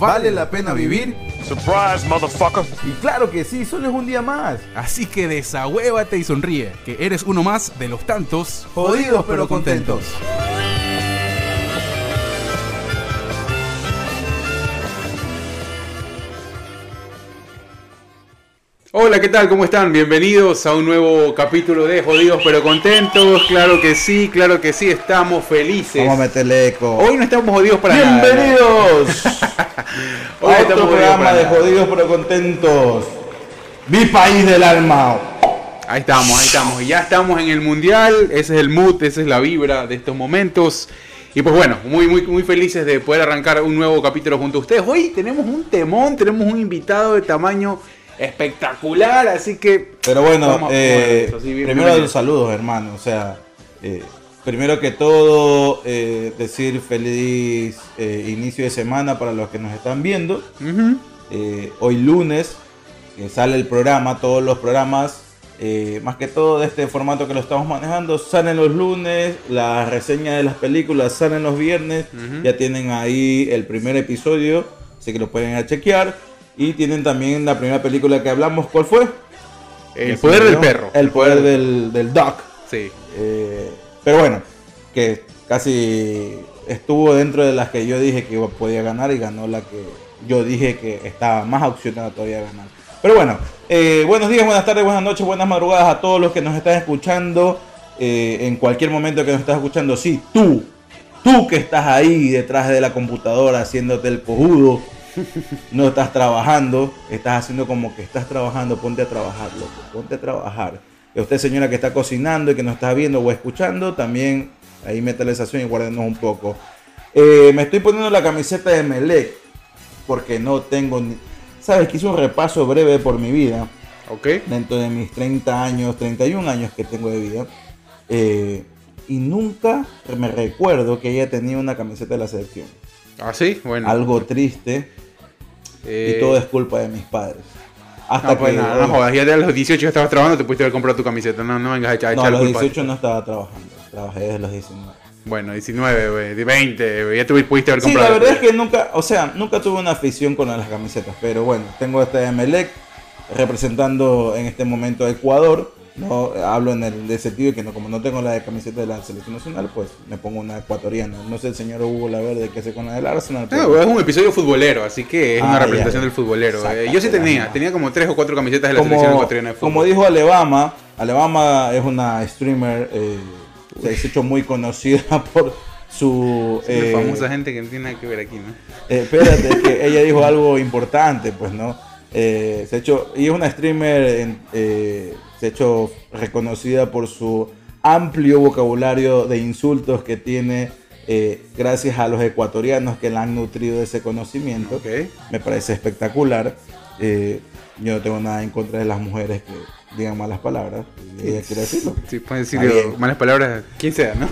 ¿vale la pena vivir? Surprise, motherfucker. Y claro que sí, solo es un día más. Así que desahuévate y sonríe, que eres uno más de los tantos Jodidos pero contentos. Hola, ¿qué tal? ¿Cómo están? Bienvenidos a un nuevo capítulo de Jodidos pero contentos. Claro que sí, claro que sí, estamos felices. Vamos a meterle eco. Hoy no estamos jodidos para nada. Bienvenidos Hoy a otro programa de. Jodidos pero contentos. Mi país del alma. Ahí estamos, ahí estamos. Y ya estamos en el mundial. Ese es el mood, esa es la vibra de estos momentos. Y pues bueno, muy, muy, muy felices de poder arrancar un nuevo capítulo junto a ustedes. Hoy tenemos un temón, tenemos un invitado de tamaño espectacular, así que. Pero bueno, Vamos eh, sí, bien- primero los saludos, hermano. O sea, eh, primero que todo, eh, decir feliz inicio de semana para los que nos están viendo. Hoy lunes sale el programa, todos los programas, eh, más que todo de este formato que lo estamos manejando, salen los lunes, las reseñas de las películas salen los viernes, ya tienen ahí el primer episodio, así que lo pueden ir a chequear. Y tienen también la primera película que hablamos, ¿cuál fue? El poder del perro. El poder del, del Doc. Sí. Eh, pero bueno, que casi estuvo dentro de las que yo dije que iba- podía ganar y ganó la que yo dije que estaba más opcionada todavía a ganar. Pero bueno, eh, buenos días, buenas tardes, buenas noches, buenas madrugadas a todos los que nos están escuchando. eh, en cualquier momento que nos estás escuchando, sí, tú, tú que estás ahí detrás de la computadora haciéndote el cojudo, no estás trabajando, estás haciendo como que estás trabajando, ponte a trabajar, loco, ponte a trabajar. Y usted, señora que está cocinando y que nos está viendo o escuchando, también ahí métale y guárdenos un poco. Eh, me estoy poniendo la camiseta de Melec porque no tengo ni... Sabes que hice un repaso breve por mi vida Ok. dentro de mis 30 años, 31 años que tengo de vida. eh, y nunca me recuerdo que haya tenido una camiseta de la selección. Ah, sí, bueno. Algo triste Eh, y todo es culpa de mis padres. Hasta No, pues que nada, no jodas, ya de los 18 que estabas trabajando te pudiste haber comprado tu camiseta. No, no vengas a echar, a no, a los culpa. 18 no estaba trabajando, trabajé desde los 19. Bueno, 19, güey, de 20, güey, ya te pudiste haber Sí, comprado. la verdad es que nunca, o sea, nunca tuve una afición con las camisetas, pero bueno, tengo este Emelec representando en este momento a Ecuador. No hablo en el de sentido que no, como no tengo la de camiseta de la selección nacional, pues me pongo una ecuatoriana. No sé el señor Hugo Laverde qué hace con la del Arsenal. No, pero- güey, es un episodio futbolero, así que es Ah, una ya, representación ya. del futbolero. Eh, yo sí tenía, tenía como tres o cuatro camisetas de la selección como, ecuatoriana de fútbol. como dijo Alabama, Alabama es una streamer, eh, se ha hecho muy conocida por su... Eh, famosa gente que no tiene nada que ver aquí, ¿no? Eh, espérate, que ella dijo algo importante, pues, ¿no? Eh, se ha hecho, y es una streamer, eh, se ha hecho reconocida por su amplio vocabulario de insultos que tiene eh, gracias a los ecuatorianos que la han nutrido de ese conocimiento. Ok. Me parece espectacular. Eh, yo no tengo nada en contra de las mujeres que digan malas palabras. Ella quiere decirlo. Sí, pueden decir malas palabras, quien sea, ¿no?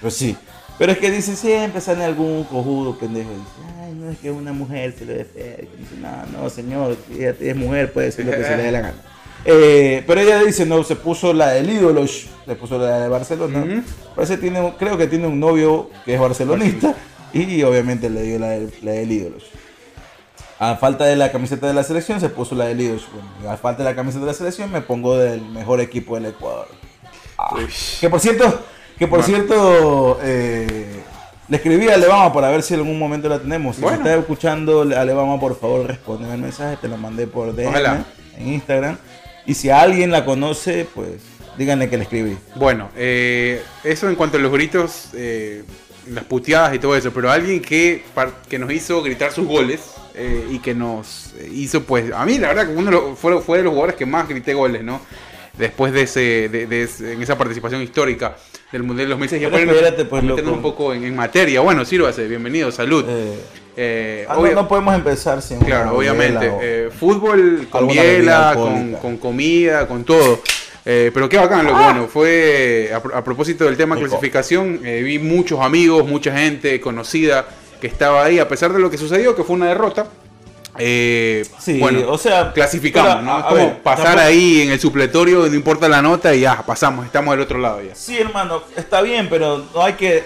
Pues sí. Pero es que dice siempre sale algún cojudo pendejo dice, no es que una mujer se feo. Y dice, no, no, señor, ella es mujer, puede decir lo que se le dé la gana. Eh, pero ella dice, no, se puso la del ídolo, se puso la de Barcelona. Parece tiene, creo que tiene un novio que es barcelonista y obviamente le dio la del, la del ídolo. A falta de la camiseta de la selección se puso la del ídolo. Bueno, a falta de la camiseta de la selección me pongo del mejor equipo del Ecuador. Ah, que por cierto, que por Bueno. cierto, eh, le escribí a Alebama para ver si en algún momento la tenemos. Si Bueno. me estás escuchando, Alebama, por favor, responde el mensaje. Te lo mandé por DM Ojalá. en Instagram. Y si alguien la conoce, pues díganle que le escribí. Bueno, eh, eso en cuanto a los gritos, eh, las puteadas y todo eso, pero alguien que, que nos hizo gritar sus goles eh, y que nos hizo, pues, a mí la verdad que uno lo- fue, fue de los jugadores que más grité goles, ¿no? Después de ese, de, de ese- en esa participación histórica del Mundial de 2006. Y Pero ahora espérate, pues, meternos loco. un poco en, en materia. Bueno, sírvase, bienvenido, salud. Eh, Eh, Ah, no, podemos empezar sin una Claro, obviamente. o- eh, fútbol con biela, con, comida, con todo. Eh, pero qué bacán, lo bueno, fue a, pro- a propósito del tema clasificación, eh, vi muchos amigos, mucha gente conocida que estaba ahí, a pesar de lo que sucedió, que fue una derrota. Eh, Sí, bueno, o sea, clasificamos, pero, ¿no? Es como ver, pasar tampoco- ahí en el supletorio, no importa la nota y ya, pasamos, estamos del otro lado ya. Sí, hermano, está bien, pero no hay que.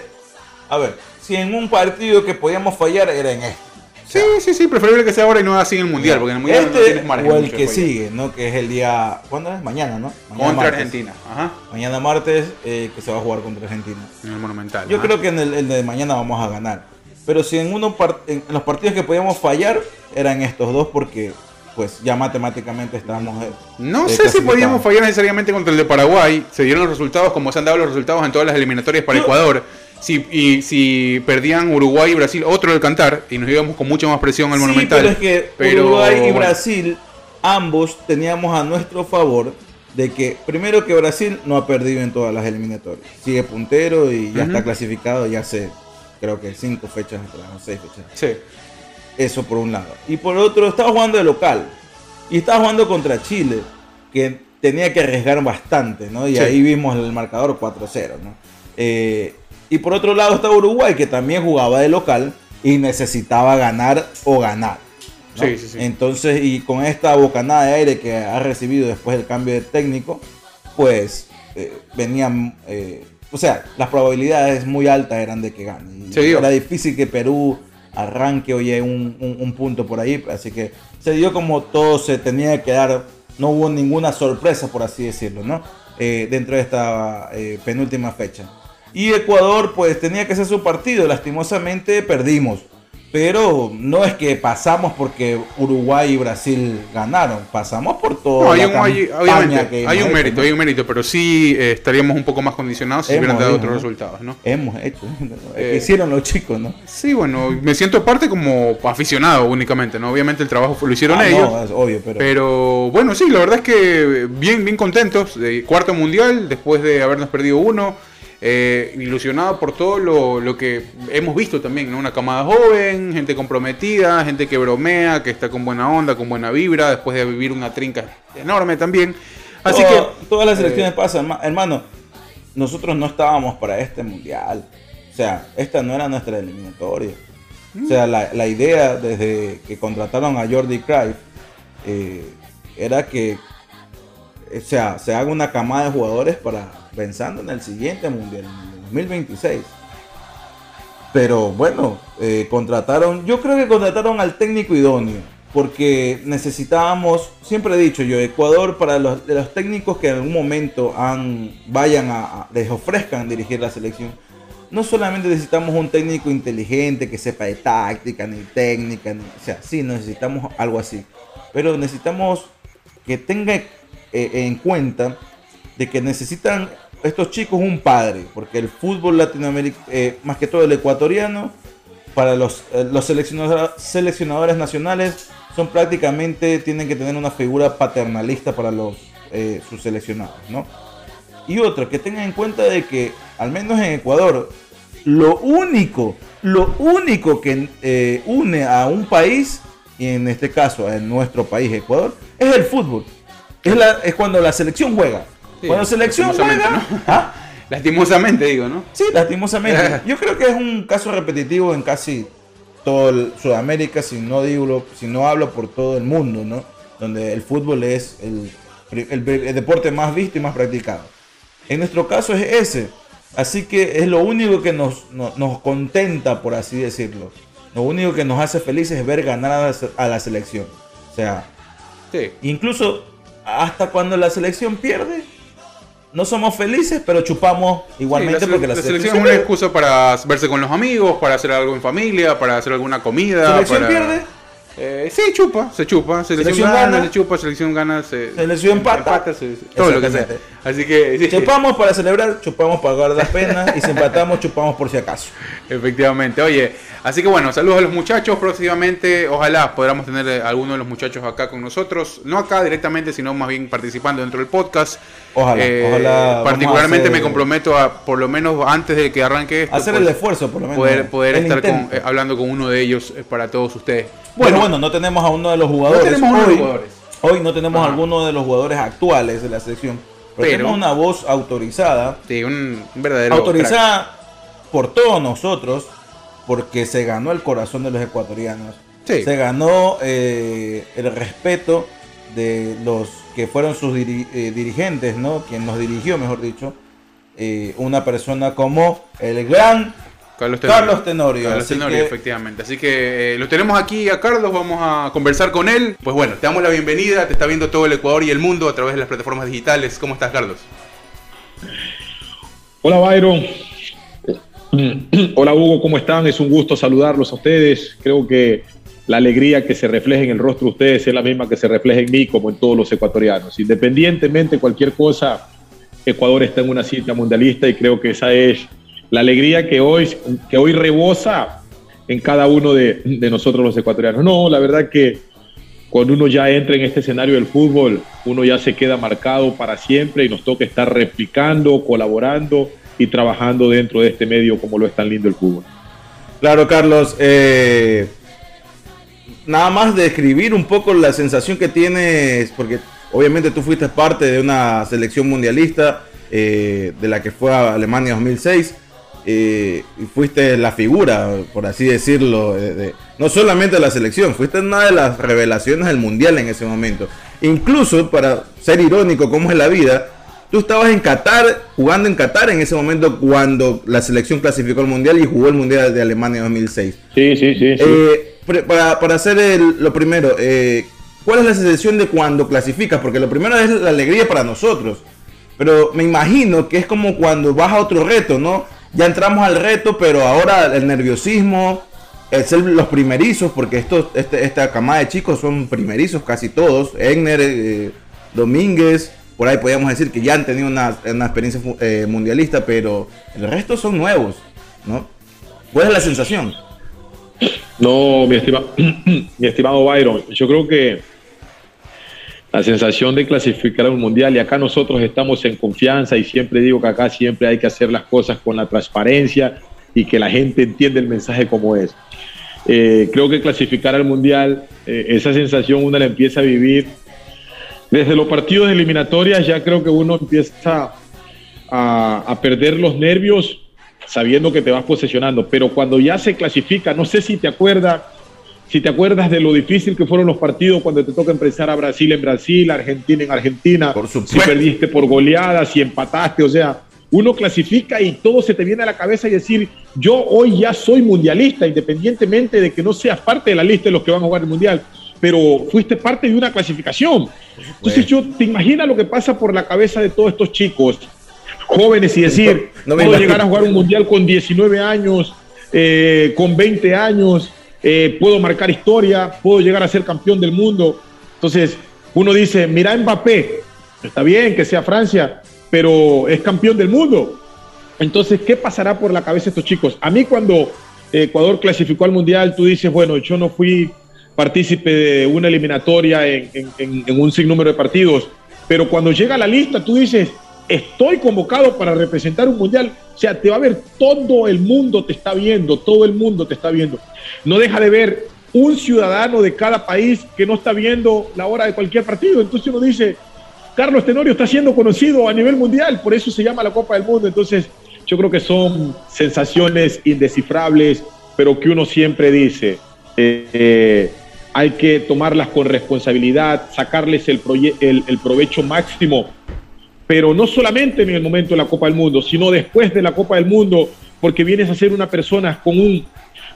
A ver, si en un partido que podíamos fallar era en este. Sí, sí, sí, preferible que sea ahora y no así en el mundial, porque en el mundial no este tienes margen o el que sigue, ¿no? Que es el día. ¿Cuándo es? Mañana, ¿no? Mañana Contra martes. Argentina, ajá, Mañana martes, eh, que se va a jugar contra Argentina. en el Monumental. Yo ajá. creo que en el, el de mañana vamos a ganar. Pero si en uno en los partidos que podíamos fallar eran estos dos porque pues ya matemáticamente estábamos eh, No eh, sé si podíamos fallar necesariamente contra el de Paraguay. Se dieron los resultados como se han dado los resultados en todas las eliminatorias para Yo- Ecuador. Si, y si perdían Uruguay y Brasil, otro del cantar, y nos íbamos con mucha más presión al Sí, Monumental. pero es que Pero, Uruguay y. Brasil ambos teníamos a nuestro favor de que primero que Brasil no ha perdido en todas las eliminatorias. Sigue puntero y ya está clasificado ya hace creo que cinco fechas atrás, o seis fechas. Sí. Eso por un lado. Y por otro, estaba jugando de local. Y estaba jugando contra Chile, que tenía que arriesgar bastante, ¿no? Y Sí. ahí vimos el marcador 4-0, ¿no? Eh, y por otro lado estaba Uruguay, que también jugaba de local y necesitaba ganar o ganar. ¿no? Sí, sí, sí. Entonces, y con esta bocanada de aire que ha recibido después del cambio de técnico, pues eh, venían, eh, o sea, las probabilidades muy altas eran de que gane. Era difícil que Perú arranque oye un, un- un punto por ahí, así que se dio como todo se tenía que dar, no hubo ninguna sorpresa, por así decirlo, ¿no? Eh, dentro de esta eh, penúltima fecha. Y Ecuador, pues tenía que hacer su partido, lastimosamente perdimos. Pero no es que pasamos porque Uruguay y Brasil ganaron, pasamos por todo. No, hay un, hay- campaña obviamente, que hay hemos un hecho, mérito, ¿no? hay un mérito, pero sí eh, estaríamos un poco más condicionados si Hemos, hubieran dado otros ¿no? resultados, ¿no? Hemos hecho, Eh, hicieron los chicos, ¿no? Sí, bueno, me siento parte como aficionado únicamente, ¿no? Obviamente el trabajo lo hicieron Ah, ellos. no, es obvio, pero, Pero bueno, sí, la verdad es que bien, bien contentos. cuarto mundial, después de habernos perdido uno. Eh, ilusionado por todo lo, lo que hemos visto también, ¿no? Una camada joven, gente comprometida, gente que bromea, que está con buena onda, con buena vibra, después de vivir una trinca enorme también. Así que. todas las eh, elecciones pasan, ma- hermano. Nosotros no estábamos para este mundial. O sea, esta no era nuestra eliminatoria. O sea, la, la idea desde que contrataron a Jordi Cruyff eh, era que o sea, se haga una camada de jugadores para pensando en el siguiente mundial, en el 2026. Pero bueno, eh, contrataron, yo creo que contrataron al técnico idóneo, porque necesitábamos, siempre he dicho yo, Ecuador para los, de los técnicos que en algún momento han, vayan a, a- les ofrezcan dirigir la selección, no solamente necesitamos un técnico inteligente que sepa de táctica, ni técnica, ni- o sea, sí, necesitamos algo así, pero necesitamos que tenga eh, en cuenta de que necesitan estos chicos un padre, porque el fútbol latinoamericano, más que todo el ecuatoriano, para los, eh, los seleccionadores, seleccionadores nacionales son prácticamente, tienen que tener una figura paternalista para los, eh, sus seleccionados, ¿no? Y otro, que tengan en cuenta de que, al menos en Ecuador, lo único, lo único que eh, une a un país, y en este caso a nuestro país, Ecuador, es el fútbol. Es, la, es cuando la selección juega. Sí, cuando la selección juega, ¿no? ¿ah? Lastimosamente digo, ¿no? Sí, lastimosamente. Yo creo que es un caso repetitivo en casi todo Sudamérica, si no digo, si no hablo por todo el mundo, ¿no? Donde el fútbol es el, el- el deporte más visto y más practicado. En nuestro caso es ese. Así que es lo único que nos, no- nos contenta, por así decirlo. Lo único que nos hace felices es ver ganar a la, a la selección. O sea, Sí. incluso hasta cuando la selección pierde, no somos felices, pero chupamos igualmente Sí, la, porque la, la selección, selección es una pierde. excusa para verse con los amigos, para hacer algo en familia, para hacer alguna comida. ¿Selección para- pierde? Eh, sí, chupa, se chupa. Selección, Selección gana, gana. se chupa, selección gana, se. Selección empata. se- todo lo que sea. Así que sí, Chupamos para celebrar, chupamos para guardar las penas y si empatamos, chupamos por si acaso. efectivamente. Oye, así que bueno, saludos a los muchachos. Próximamente, ojalá podamos tener eh, alguno de los muchachos acá con nosotros. No acá directamente, sino más bien participando dentro del podcast. Ojalá, Eh, ojalá a Particularmente hacer- me comprometo a, por lo menos antes de que arranque esto, Hacer pues, el esfuerzo, por lo menos. poder, poder estar con- eh, hablando con uno de ellos eh, para todos ustedes. Bueno, bueno, no tenemos a uno de los jugadores. tenemos a uno de los jugadores. hoy no tenemos a alguno de los jugadores actuales de la selección. Pero, una voz autorizada. Sí, un, un verdadero. autorizada por todos nosotros. Porque se ganó el corazón de los ecuatorianos. Sí. Se ganó eh, el respeto de los que fueron sus diri- eh, dirigentes, ¿no? Quien nos dirigió, mejor dicho. Eh, una persona como el gran. Carlos Tenorio. Carlos Tenorio. Carlos Así Tenorio, que- efectivamente. Así que eh, lo tenemos aquí a Carlos, vamos a conversar con él. Pues bueno, te damos la bienvenida, te está viendo todo el Ecuador y el mundo a través de las plataformas digitales. ¿Cómo estás, Carlos? Hola Byron. Hola Hugo, ¿cómo están? Es un gusto saludarlos a ustedes. Creo que la alegría que se refleja en el rostro de ustedes es la misma que se refleja en mí como en todos los ecuatorianos. Independientemente de cualquier cosa, Ecuador está en una cita mundialista y creo que esa es la alegría que hoy, que hoy rebosa en cada uno de, nosotros los ecuatorianos. No, la verdad que cuando uno ya entra en este escenario del fútbol, uno ya se queda marcado para siempre y nos toca estar replicando, colaborando y trabajando dentro de este medio como lo es tan lindo el fútbol. Claro, Carlos. eh, nada más describir un poco la sensación que tienes, porque obviamente tú fuiste parte de una selección mundialista, eh, de la que fue a Alemania 2006, eh, y fuiste la figura, por así decirlo, de- de- no solamente de la selección, fuiste una de las revelaciones del mundial en ese momento. Incluso, para ser irónico como es la vida, tú estabas en Qatar, jugando en Qatar en ese momento cuando la selección clasificó al mundial y jugó el mundial de Alemania 2006. Sí, sí, sí. sí. Eh, para, para hacer el- lo primero, eh, ¿cuál es la sensación de cuando clasificas? Porque lo primero es la alegría para nosotros. Pero me imagino que es como cuando vas a otro reto, ¿no? Ya entramos al reto, pero ahora el nerviosismo, el ser los primerizos, porque estos, este, esta camada de chicos son primerizos casi todos. Egner, eh, Domínguez, por ahí podríamos decir que ya han tenido una, una experiencia eh, mundialista, pero el resto son nuevos, ¿no? ¿Cuál es la sensación? No, mi, estima- mi estimado Byron, yo creo que la sensación de clasificar a un mundial y acá nosotros estamos en confianza y siempre digo que acá siempre hay que hacer las cosas con la transparencia y que la gente entienda el mensaje como es. Eh, creo que clasificar al mundial, eh, esa sensación uno la empieza a vivir desde los partidos de eliminatorias, ya creo que uno empieza a, a perder los nervios sabiendo que te vas posesionando, pero cuando ya se clasifica, no sé si te acuerdas, si te acuerdas de lo difícil que fueron los partidos cuando te toca empezar a Brasil en Brasil, Argentina en Argentina, Por si perdiste por goleadas, si empataste, o sea, uno clasifica y todo se te viene a la cabeza y decir, yo hoy ya soy mundialista, independientemente de que no seas parte de la lista de los que van a jugar el mundial, pero fuiste parte de una clasificación. Entonces yo te imaginas lo que pasa por la cabeza de todos estos chicos jóvenes y decir, No me puedo llegar a jugar un mundial con 19 años, eh, con 20 años, eh, puedo marcar historia, puedo llegar a ser campeón del mundo. Entonces, uno dice, mira Mbappé, está bien que sea Francia, pero es campeón del mundo. Entonces, ¿qué pasará por la cabeza de estos chicos? A mí cuando eh, Ecuador clasificó al Mundial, tú dices, bueno, yo no fui partícipe de una eliminatoria en, en- en- un sinnúmero de partidos, pero cuando llega la lista, tú dices, estoy convocado para representar un Mundial. O sea, te va a ver todo el mundo te está viendo, todo el mundo te está viendo. No deja de ver un ciudadano de cada país que no está viendo la hora de cualquier partido. Entonces uno dice, Carlos Tenorio está siendo conocido a nivel mundial, por eso se llama la Copa del Mundo. Entonces, yo creo que son sensaciones indescifrables, pero que uno siempre dice, eh, hay que tomarlas con responsabilidad, sacarles el- el provecho máximo, pero no solamente en el momento de la Copa del Mundo, sino después de la Copa del Mundo, porque vienes a ser una persona con un,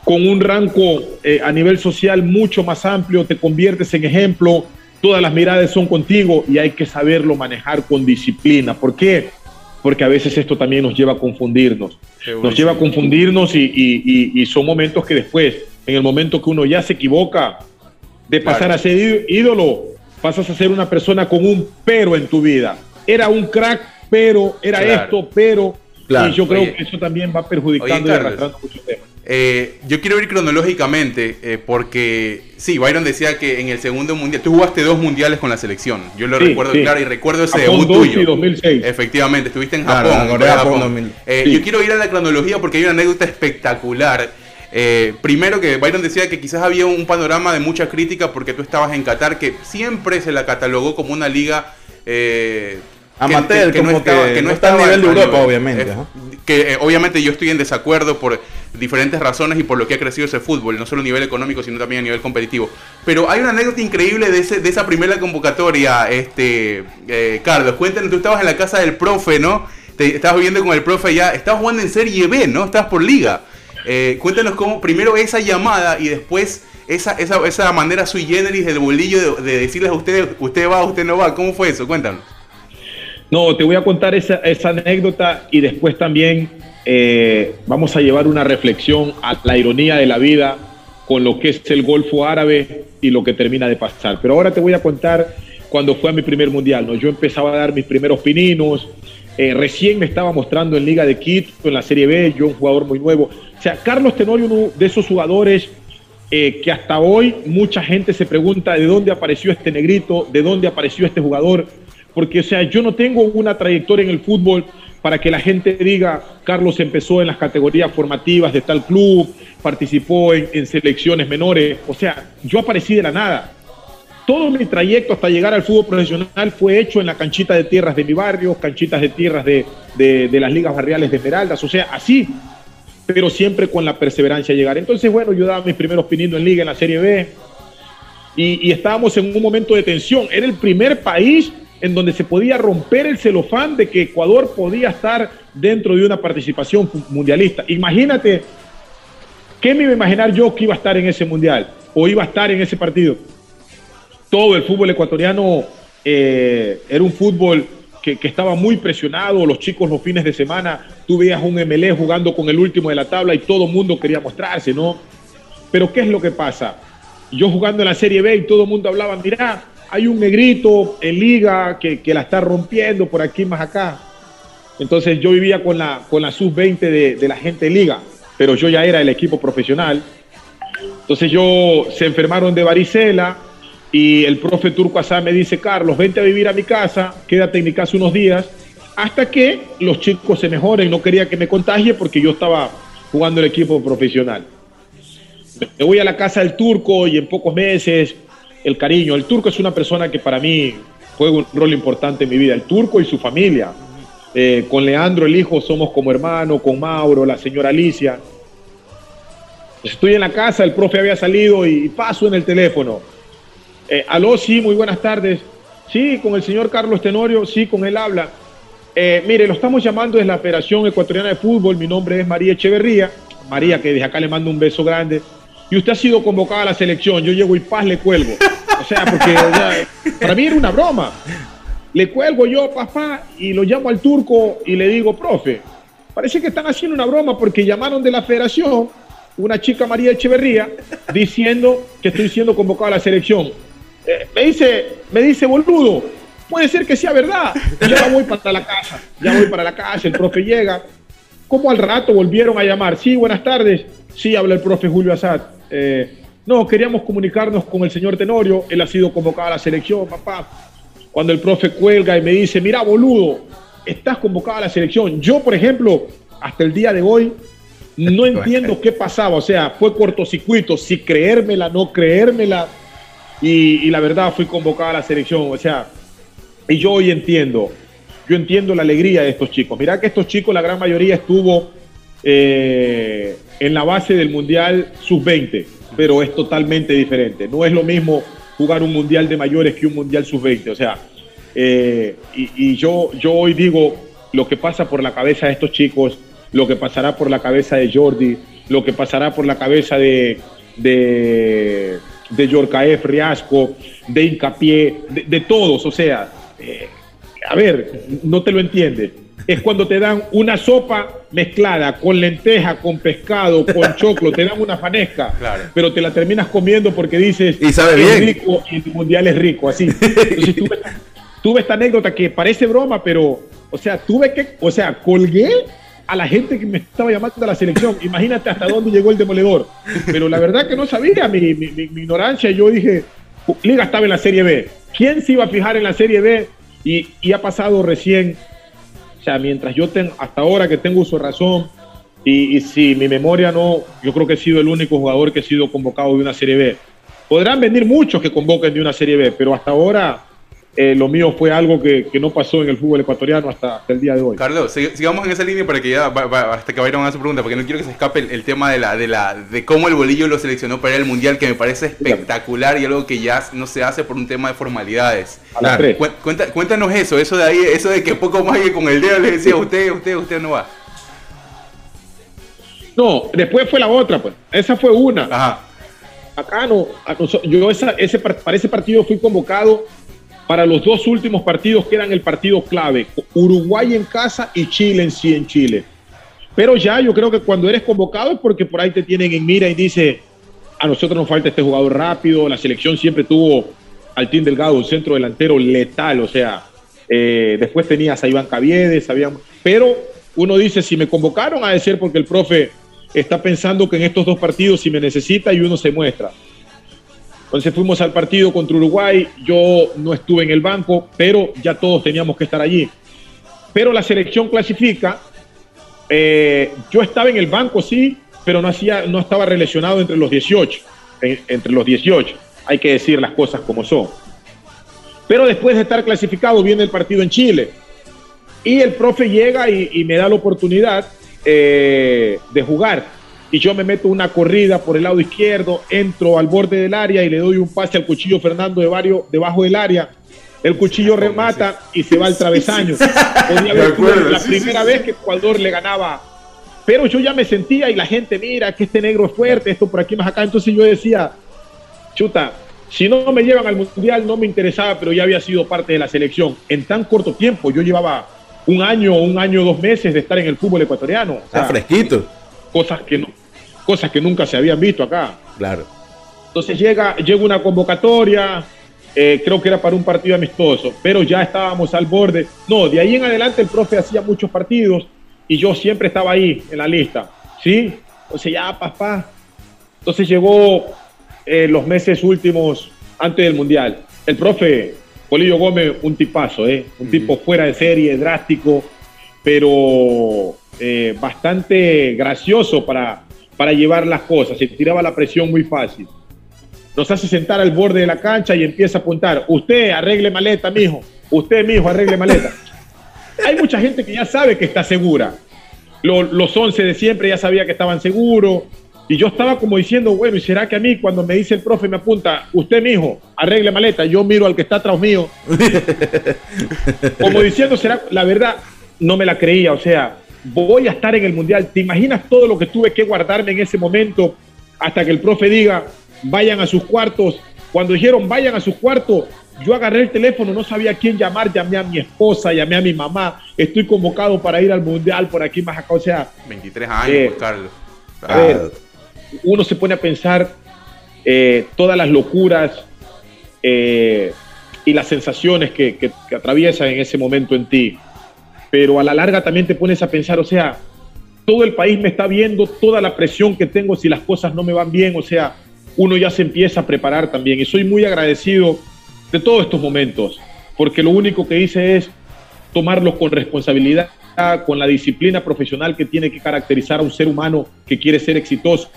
con un rango eh, a nivel social mucho más amplio, te conviertes en ejemplo, todas las miradas son contigo y hay que saberlo manejar con disciplina. ¿Por qué? Porque a veces esto también nos lleva a confundirnos. Nos lleva a confundirnos y, y- y- y son momentos que después, en el momento que uno ya se equivoca, de pasar Claro. a ser ídolo, pasas a ser una persona con un pero en tu vida. Era un crack pero era Claro. esto, pero. Claro. y yo creo Oye. que eso también va perjudicando Oye, y arrastrando muchos temas. Eh, yo quiero ir cronológicamente eh, porque sí, Byron decía que en el segundo mundial, tú jugaste dos mundiales con la selección, yo lo Sí, recuerdo sí. claro y recuerdo ese Japón debut 2 y tuyo. 2006. Efectivamente, estuviste en Claro, Japón. la Corea en Japón 2000. Eh, Sí. Yo quiero ir a la cronología porque hay una anécdota espectacular. Eh, primero que Byron decía que quizás había un panorama de mucha crítica porque tú estabas en Qatar, que siempre se la catalogó como una liga eh, Amateur, como que no está a nivel de Europa, obviamente, que eh, obviamente yo estoy en desacuerdo por diferentes razones y por lo que ha crecido ese fútbol, no solo a nivel económico, sino también a nivel competitivo. Pero hay una anécdota increíble de, ese, de esa primera convocatoria, este, eh, Carlos. Cuéntanos, tú estabas en la casa del profe, ¿no? Te, estabas viviendo con el profe ya, estabas jugando en Serie B, ¿no? Estabas por liga. Eh, cuéntanos cómo, primero esa llamada y después esa, esa, esa manera sui generis del bolillo de, de decirles a ustedes, usted va, usted no va. ¿Cómo fue eso? Cuéntanos. No, te voy a contar esa, esa anécdota y después también eh, vamos a llevar una reflexión a la ironía de la vida con lo que es el Golfo Árabe y lo que termina de pasar. Pero ahora te voy a contar cuando fue a mi primer mundial. ¿no? Yo empezaba a dar mis primeros pininos, eh, recién me estaba mostrando en Liga de Quito, en la Serie B, yo un jugador muy nuevo. O sea, Carlos Tenorio, uno de esos jugadores eh, que hasta hoy mucha gente se pregunta de dónde apareció este negrito, de dónde apareció este jugador, porque o sea, yo no tengo una trayectoria en el fútbol para que la gente diga, Carlos empezó en las categorías formativas de tal club, participó en, en selecciones menores, o sea, yo aparecí de la nada. Todo mi trayecto hasta llegar al fútbol profesional fue hecho en la canchita de tierras de mi barrio, canchitas de tierras de, las ligas barriales de Esmeraldas, o sea, así, pero siempre con la perseverancia de llegar. Entonces, bueno, yo daba mis primeros pininos en liga, en la Serie B, y estábamos en un momento de tensión. Era el primer país en donde se podía romper el celofán de que Ecuador podía estar dentro de una participación mundialista. Imagínate, ¿qué me iba a imaginar yo que iba a estar en ese mundial o iba a estar en ese partido? Todo el fútbol ecuatoriano eh, era un fútbol que, que estaba muy presionado, los chicos los fines de semana, tú veías un MLE jugando con el último de la tabla y todo el mundo quería mostrarse, ¿no? Pero ¿qué es lo que pasa? Yo jugando en la Serie B y todo el mundo hablaba, mira, hay un negrito en liga que, que la está rompiendo por aquí más acá. Entonces yo vivía con la, con la sub-20 de, de la gente de liga, pero yo ya era el equipo profesional. Entonces yo se enfermaron de varicela y el profe Turco Asá me dice, Carlos, vente a vivir a mi casa, quédate en mi casa unos días, hasta que los chicos se mejoren. No quería que me contagie porque yo estaba jugando el equipo profesional. Me voy a la casa del turco y en pocos meses el cariño. El turco es una persona que para mí juega un rol importante en mi vida. El turco y su familia. Eh, con Leandro, el hijo, somos como hermano, con Mauro, la señora Alicia. Estoy en la casa, el profe había salido y paso en el teléfono. Eh, aló, sí, muy buenas tardes. Sí, con el señor Carlos Tenorio, sí, con él habla. Eh, mire, lo estamos llamando desde la Federación Ecuatoriana de Fútbol. Mi nombre es María Echeverría. María, que desde acá le mando un beso grande. Y usted ha sido convocada a la selección. Yo llego y paz le cuelgo. O sea, porque sea, para mí era una broma. Le cuelgo yo, papá, y lo llamo al turco y le digo, profe, parece que están haciendo una broma porque llamaron de la federación una chica María Echeverría diciendo que estoy siendo convocado a la selección. Eh, me dice, me dice, boludo, puede ser que sea verdad. Ya voy para la casa, ya voy para la casa, el profe llega. ¿Cómo al rato volvieron a llamar? Sí, buenas tardes. Sí, habla el profe Julio Azad. Eh, no, queríamos comunicarnos con el señor Tenorio. Él ha sido convocado a la selección, papá. Cuando el profe cuelga y me dice, mira, boludo, estás convocado a la selección. Yo, por ejemplo, hasta el día de hoy, no entiendo qué pasaba. O sea, fue cortocircuito, si creérmela, no creérmela. Y, y la verdad, fui convocado a la selección. O sea, y yo hoy entiendo, yo entiendo la alegría de estos chicos. Mirá que estos chicos, la gran mayoría estuvo eh, en la base del Mundial Sub-20, pero es totalmente diferente. No es lo mismo jugar un Mundial de mayores que un Mundial Sub-20. O sea, eh, y, yo, yo hoy digo lo que pasa por la cabeza de estos chicos, lo que pasará por la cabeza de Jordi, lo que pasará por la cabeza de, de, de Yorcaef Riasco, de Incapié, de, de todos. O sea, eh, a ver, no te lo entiendes. Es cuando te dan una sopa mezclada con lenteja, con pescado, con choclo, te dan una fanesca, Claro. pero te la terminas comiendo porque dices Y sabe "Es bien". rico y el mundial es rico, así. Entonces tuve, tuve esta anécdota que parece broma, pero O sea, tuve que, o sea, colgué a la gente que me estaba llamando a la selección. Imagínate hasta dónde llegó el demoledor. Pero la verdad que no sabía mi, mi, mi- mi ignorancia. Yo dije, Liga estaba en la Serie B. ¿Quién se iba a fijar en la Serie B? Y, y ha pasado recién, o sea, mientras yo tengo, hasta ahora que tengo uso razón, y, y si mi memoria no, yo creo que he sido el único jugador que he sido convocado de una Serie B. Podrán venir muchos que convoquen de una Serie B, pero hasta ahora eh, lo mío fue algo que, que no pasó en el fútbol ecuatoriano hasta, hasta el día de hoy. Carlos, sig- sigamos en esa línea para que ya va- va- hasta que Byron haga su pregunta, porque no quiero que se escape el, el tema de la, de la de cómo el bolillo lo seleccionó para al mundial, que me parece espectacular y algo que ya no se hace por un tema de formalidades. A las tres. Cué- cuenta- cuéntanos eso, eso de ahí, eso de que poco más que con el dedo le decía usted, usted, usted no va. No, después fue la otra, pues. Esa fue una. Ajá. Acá no, a yo esa, ese, par- para ese partido fui convocado para los dos últimos partidos que eran el partido clave, Uruguay en casa y Chile en sí en Chile. Pero ya yo creo que cuando eres convocado es porque por ahí te tienen en mira y dice, a nosotros nos falta este jugador rápido, la selección siempre tuvo al Team Delgado un centro delantero letal, o sea, eh, después tenías a Iván Caviedes, pero uno dice, si me convocaron a decir porque el profe está pensando que en estos dos partidos si me necesita y uno se muestra. Entonces fuimos al partido contra Uruguay, yo no estuve en el banco, pero ya todos teníamos que estar allí. Pero la selección clasifica, eh, yo estaba en el banco, sí, pero no, hacía, no estaba relacionado entre los 18, en- entre los 18, hay que decir las cosas como son. Pero después de estar clasificado viene el partido en Chile y el profe llega y, y me da la oportunidad eh, de jugar. Y yo me meto una corrida por el lado izquierdo, entro al borde del área y le doy un pase al cuchillo Fernando de Vario debajo del área. El cuchillo remata y se va al travesaño. Podía haber sido la primera vez que Ecuador le ganaba. Pero yo ya me sentía y la gente, mira, que este negro es fuerte, esto por aquí más acá. Entonces yo decía, chuta, si no me llevan al mundial no me interesaba, pero ya había sido parte de la selección. En tan corto tiempo, yo llevaba un año, un año, dos meses de estar en el fútbol ecuatoriano. O sea, Está fresquito. cosas que no, cosas que nunca se habían visto acá. Claro. Entonces llega, llega una convocatoria, eh, creo que era para un partido amistoso, pero ya estábamos al borde. No, de ahí en adelante el profe hacía muchos partidos y yo siempre estaba ahí en la lista, ¿sí? Entonces ya, papá. Entonces llegó eh, los meses últimos antes del Mundial. El profe Polillo Gómez, un tipazo, ¿eh? Un tipo fuera de serie, drástico, pero eh, bastante gracioso para, para llevar las cosas. Se tiraba la presión muy fácil. Nos hace sentar al borde de la cancha y empieza a apuntar. Usted arregle maleta, mijo. Usted, mijo, arregle maleta. Hay mucha gente que ya sabe que está segura. Lo- los 11 de siempre ya sabía que estaban seguros. Y yo estaba como diciendo, bueno, ¿y será que a mí cuando me dice el profe me apunta, usted, mijo, arregle maleta, yo miro al que está atrás mío? como diciendo, será, la verdad, no me la creía. O sea, voy a estar en el mundial. ¿Te imaginas todo lo que tuve que guardarme en ese momento hasta que el profe diga, vayan a sus cuartos? Cuando dijeron, vayan a sus cuartos, yo agarré el teléfono, no sabía a quién llamar, llamé a mi esposa, llamé a mi mamá, estoy convocado para ir al mundial por aquí más acá. O sea, 23 años, Eh, pues, Carlos. a ver, uno se pone a pensar eh, todas las locuras eh, y las sensaciones que, que- que atraviesan en ese momento en ti. Pero a la larga también te pones a pensar, o sea, todo el país me está viendo, toda la presión que tengo si las cosas no me van bien, o sea, uno ya se empieza a preparar también. Y soy muy agradecido de todos estos momentos, porque lo único que hice es tomarlos con responsabilidad, con la disciplina profesional que tiene que caracterizar a un ser humano que quiere ser exitoso.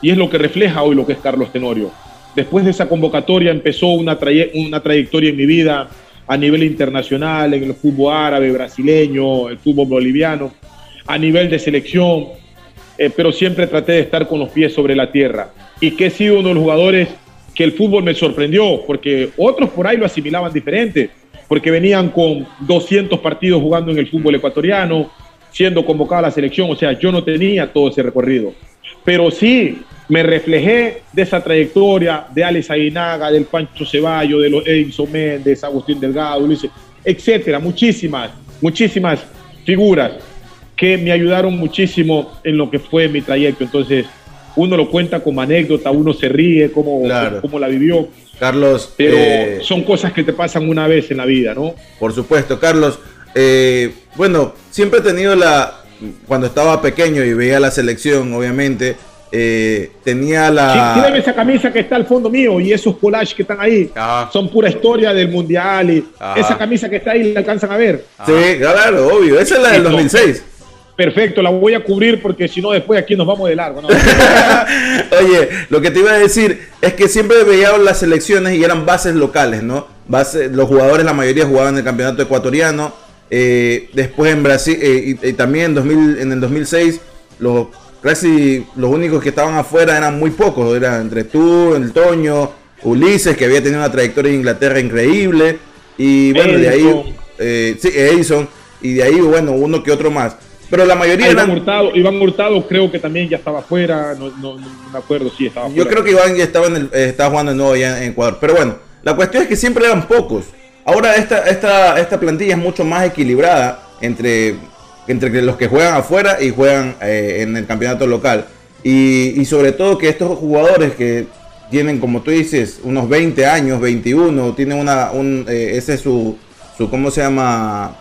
Y es lo que refleja hoy lo que es Carlos Tenorio. Después de esa convocatoria empezó una, traye- una trayectoria en mi vida a nivel internacional, en el fútbol árabe, brasileño, el fútbol boliviano, a nivel de selección, eh, pero siempre traté de estar con los pies sobre la tierra. Y que he sido uno de los jugadores que el fútbol me sorprendió, porque otros por ahí lo asimilaban diferente, porque venían con 200 partidos jugando en el fútbol ecuatoriano, siendo convocado a la selección, o sea, yo no tenía todo ese recorrido. Pero sí me reflejé de esa trayectoria de Alex Aguinaga, del Pancho Ceballos, de los Edison Méndez, Agustín Delgado, Luis, etcétera, muchísimas, muchísimas figuras que me ayudaron muchísimo en lo que fue mi trayecto. Entonces, uno lo cuenta como anécdota, uno se ríe, como, Claro. como la vivió, Carlos, pero eh, son cosas que te pasan una vez en la vida, ¿no? por supuesto, Carlos, eh, bueno, siempre he tenido la, cuando estaba pequeño y veía la selección, obviamente, eh, tenía la... Sí, esa camisa que está al fondo mío y esos collages que están ahí Ajá. son pura historia del mundial y Ajá. esa camisa que está ahí la alcanzan a ver. Sí, claro, obvio. Esa es la del Listo. 2006. Perfecto, la voy a cubrir porque si no después aquí nos vamos de largo. ¿no? Oye, lo que te iba a decir es que siempre veía las selecciones y eran bases locales, ¿no? Base- los jugadores, la mayoría jugaban en el campeonato ecuatoriano. Eh, después en Brasil, eh, y, y también en, 2000, en el 2006, los, casi los únicos que estaban afuera eran muy pocos. Era entre tú, el Toño, Ulises, que había tenido una trayectoria en Inglaterra increíble. Y bueno, de ahí, eh, sí, Edison. Y de ahí, bueno, uno que otro más. Pero la mayoría Iván eran. Hurtado, Iván Hurtado creo que también ya estaba afuera, no, no- no me acuerdo si estaba Yo fuera. creo que Iván ya estaba, en el- estaba jugando de nuevo en Ecuador. Pero bueno, la cuestión es que siempre eran pocos. Ahora esta, esta, esta plantilla es mucho más equilibrada entre, entre los que juegan afuera y juegan eh, en el campeonato local. Y, sobre todo que estos jugadores que tienen, como tú dices, unos 20 años, 21, tienen una, un, eh, ese es su, su, ¿cómo se llama?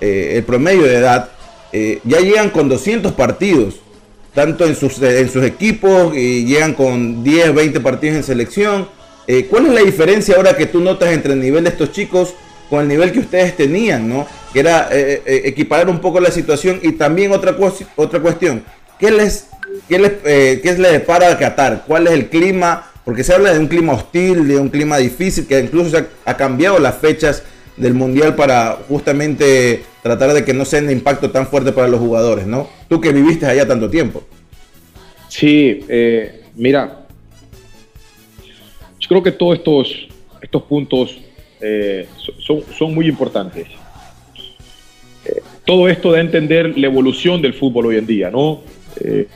Eh, el promedio de edad, ya llegan con 200 partidos tanto en sus, en sus equipos y llegan con 10, 20 partidos en selección. Eh, ¿Cuál es la diferencia ahora que tú notas entre el nivel de estos chicos con el nivel que ustedes tenían, ¿no? Que era eh, eh, equiparar un poco la situación y también otra, cues- otra cuestión, ¿qué les, qué les, eh, qué les depara Qatar? ¿Cuál es el clima? Porque se habla de un clima hostil, de un clima difícil, que incluso se ha, cambiado las fechas del mundial para justamente tratar de que no sea un impacto tan fuerte para los jugadores, ¿no? Tú que viviste allá tanto tiempo. Sí, mira, yo creo que todos estos, estos puntos eh, so- son, son muy importantes. Eh, todo esto a entender la evolución del fútbol hoy en día, ¿no? Eh,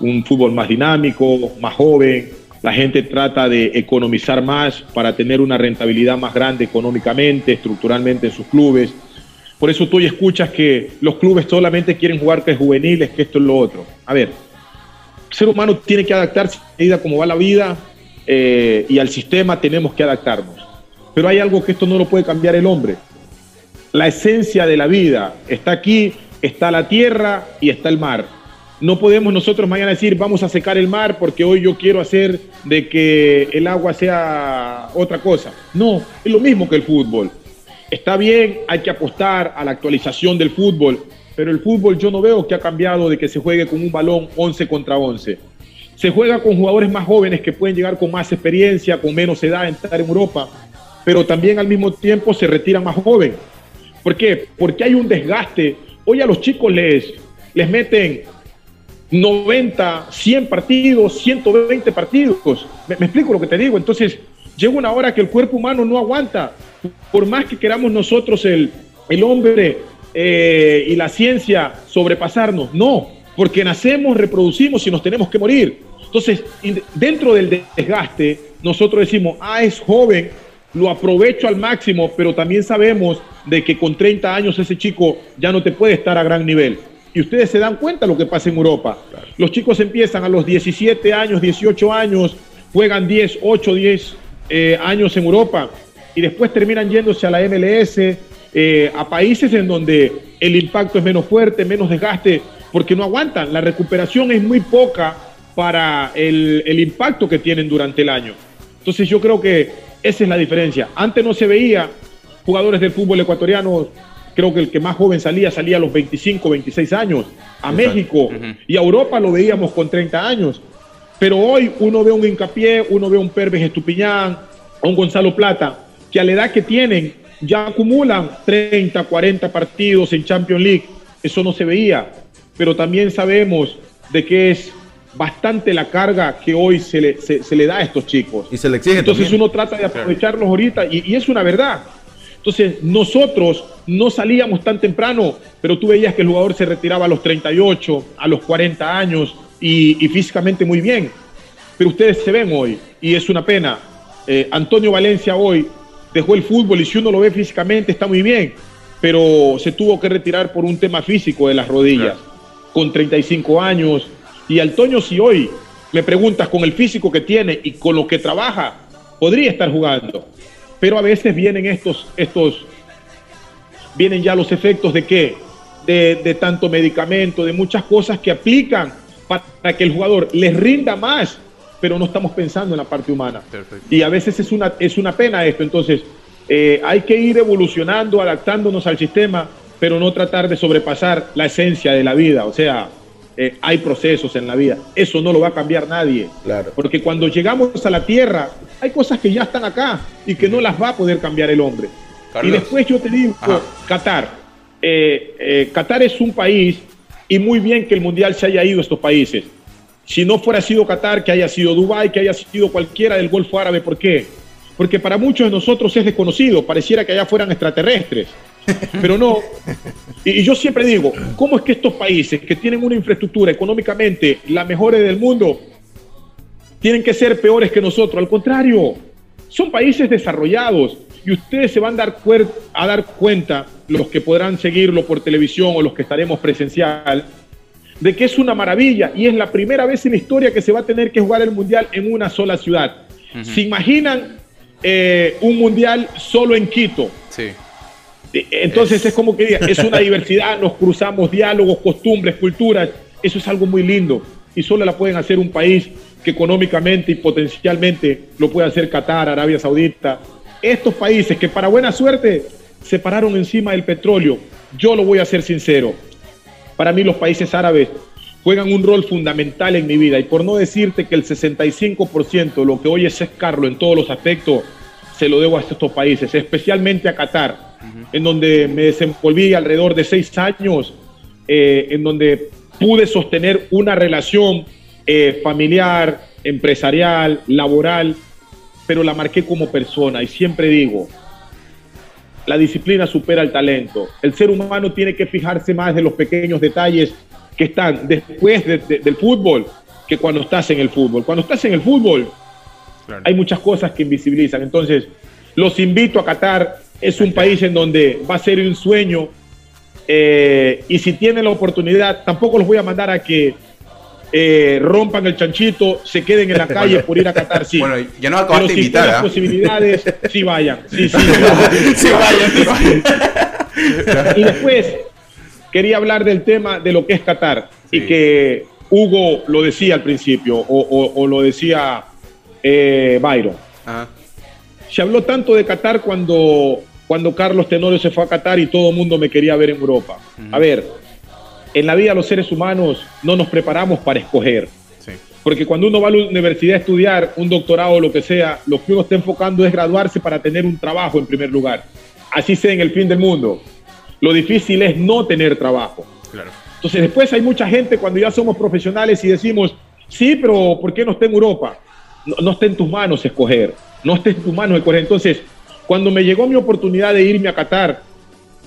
un fútbol más dinámico, más joven, la gente trata de economizar más para tener una rentabilidad más grande económicamente, estructuralmente en sus clubes. Por eso tú hoy escuchas que los clubes solamente quieren jugar que juveniles, que esto es lo otro. A ver, el ser humano tiene que adaptarse a medida como va la vida eh, y al sistema tenemos que adaptarnos. Pero hay algo que esto no lo puede cambiar el hombre. La esencia de la vida está aquí, está la tierra y está el mar. No podemos nosotros mañana decir vamos a secar el mar porque hoy yo quiero hacer de que el agua sea otra cosa. No, es lo mismo que el fútbol. Está bien, hay que apostar a la actualización del fútbol, pero el fútbol yo no veo que ha cambiado de que se juegue con un balón 11 contra 11. Se juega con jugadores más jóvenes que pueden llegar con más experiencia, con menos edad en estar en Europa, pero también al mismo tiempo se retiran más jóvenes. ¿Por qué? Porque hay un desgaste. Hoy a los chicos les, les meten 90, 100 partidos, 120 partidos. ¿Me, me explico lo que te digo? Entonces, llega una hora que el cuerpo humano no aguanta. Por más que queramos nosotros el, el hombre eh, y la ciencia sobrepasarnos, no, porque nacemos, reproducimos y nos tenemos que morir. Entonces, dentro del desgaste, nosotros decimos, ah, es joven, lo aprovecho al máximo, pero también sabemos de que con 30 años ese chico ya no te puede estar a gran nivel. Y ustedes se dan cuenta lo que pasa en Europa. Los chicos empiezan a los 17 años, 18 años, juegan 10, 8, 10 eh, años en Europa y después terminan yéndose a la MLS, eh, a países en donde el impacto es menos fuerte, menos desgaste, porque no aguantan. La recuperación es muy poca para el, el impacto que tienen durante el año. Entonces yo creo que esa es la diferencia. Antes no se veía jugadores del fútbol ecuatoriano, creo que el que más joven salía, salía a los 25, 26 años. A México y a Europa lo veíamos con 30 años. Pero hoy uno ve un hincapié, uno ve un Perves Estupiñán, a un Gonzalo Plata, que a la edad que tienen ya acumulan 30, 40 partidos en Champions League. Eso no se veía. Pero también sabemos de que es bastante la carga que hoy se le, se- se le da a estos chicos. Y se le exige Entonces también. uno trata de aprovecharlos ahorita y, y es una verdad. Entonces nosotros no salíamos tan temprano, pero tú veías que el jugador se retiraba a los 38, a los 40 años y, y físicamente muy bien. Pero ustedes se ven hoy y es una pena. Eh, Antonio Valencia hoy dejó el fútbol y si uno lo ve físicamente está muy bien, pero se tuvo que retirar por un tema físico de las rodillas, con 35 años. Y Antonio si hoy me preguntas con el físico que tiene y con lo que trabaja, podría estar jugando. Pero a veces vienen estos, estos vienen ya los efectos de qué? De, de tanto medicamento, de muchas cosas que aplican para que el jugador les rinda más, pero no estamos pensando en la parte humana. Perfecto. Y a veces es una, es una pena esto. Entonces, eh, hay que ir evolucionando, adaptándonos al sistema, pero no tratar de sobrepasar la esencia de la vida. O sea, eh, hay procesos en la vida. Eso no lo va a cambiar nadie. Claro. Porque cuando llegamos a la tierra, hay cosas que ya están acá y que no las va a poder cambiar el hombre. Carlos. Y después yo te digo, Ajá. Qatar. Eh, eh, Qatar es un país y muy bien que el mundial se haya ido a estos países. Si no fuera sido Qatar, que haya sido Dubái, que haya sido cualquiera del Golfo Árabe, ¿por qué? Porque para muchos de nosotros es desconocido, pareciera que allá fueran extraterrestres, pero no. Y, yo siempre digo, ¿cómo es que estos países que tienen una infraestructura económicamente la mejor del mundo tienen que ser peores que nosotros? Al contrario, son países desarrollados y ustedes se van a dar, a dar cuenta, los que podrán seguirlo por televisión o los que estaremos presencial, de que es una maravilla y es la primera vez en la historia que se va a tener que jugar el mundial en una sola ciudad. ¿Se imaginan eh, un mundial solo en Quito? Sí. Entonces es, como que es una diversidad, nos cruzamos diálogos, costumbres, culturas. Eso es algo muy lindo y solo la pueden hacer un país que económicamente y potencialmente lo puede hacer Qatar, Arabia Saudita. Estos países que para buena suerte se pararon encima del petróleo. Yo lo voy a ser sincero. Para mí los países árabes juegan un rol fundamental en mi vida y por no decirte que el 65% de lo que hoy es Carlos en todos los aspectos se lo debo a estos países, especialmente a Qatar, en donde me desenvolví alrededor de seis años, eh, en donde pude sostener una relación eh, familiar, empresarial, laboral, pero la marqué como persona y siempre digo, la disciplina supera el talento. El ser humano tiene que fijarse más de los pequeños detalles que están después de- de- del fútbol que cuando estás en el fútbol. Cuando estás en el fútbol Claro. hay muchas cosas que invisibilizan. Entonces, los invito a Qatar. Es un país en donde va a ser un sueño. eh, y si tienen la oportunidad, tampoco los voy a mandar a que eh, rompan el chanchito, se queden en la calle por ir a Qatar. Sí. Bueno, ya Pero acabaste de si invitar, ¿ah? posibilidades, sí vayan. Sí, sí. Sí, vaya, sí, vaya. Y después quería hablar del tema de lo que es Qatar Sí. y que Hugo lo decía al principio o, o- o lo decía eh, Byron. Ajá. Se habló tanto de Qatar cuando, cuando Carlos Tenorio se fue a Qatar y todo el mundo me quería ver en Europa. A ver, en la vida los seres humanos no nos preparamos para escoger. Sí. Porque cuando uno va a la universidad a estudiar un doctorado o lo que sea, lo que uno está enfocando es graduarse para tener un trabajo en primer lugar. Así sea en el fin del mundo. Lo difícil es no tener trabajo. Claro. Entonces después hay mucha gente cuando ya somos profesionales y decimos, sí, pero ¿por qué no está en Europa? No, no está en tus manos escoger, no está en tus manos escoger. Entonces, cuando me llegó mi oportunidad de irme a Qatar,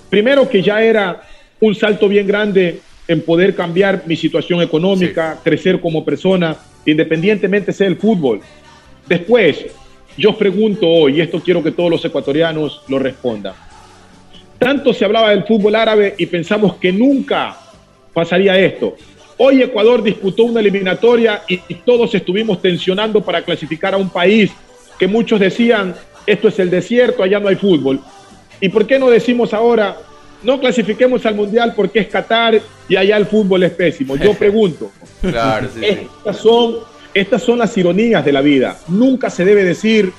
primero que ya era un salto bien grande en poder cambiar mi situación económica, crecer como persona, independientemente sea el fútbol. Después, yo pregunto hoy, y esto quiero que todos los ecuatorianos lo respondan. Tanto se hablaba del fútbol árabe y pensamos que nunca pasaría esto. Hoy Ecuador disputó una eliminatoria y, y todos estuvimos tensionando para clasificar a un país que muchos decían, esto es el desierto, allá no hay fútbol. ¿Y por qué no decimos ahora, no clasifiquemos al Mundial porque es Qatar y allá el fútbol es pésimo? Yo pregunto. Claro, sí, sí. Estas son, estas son las ironías de la vida. Nunca se debe decir,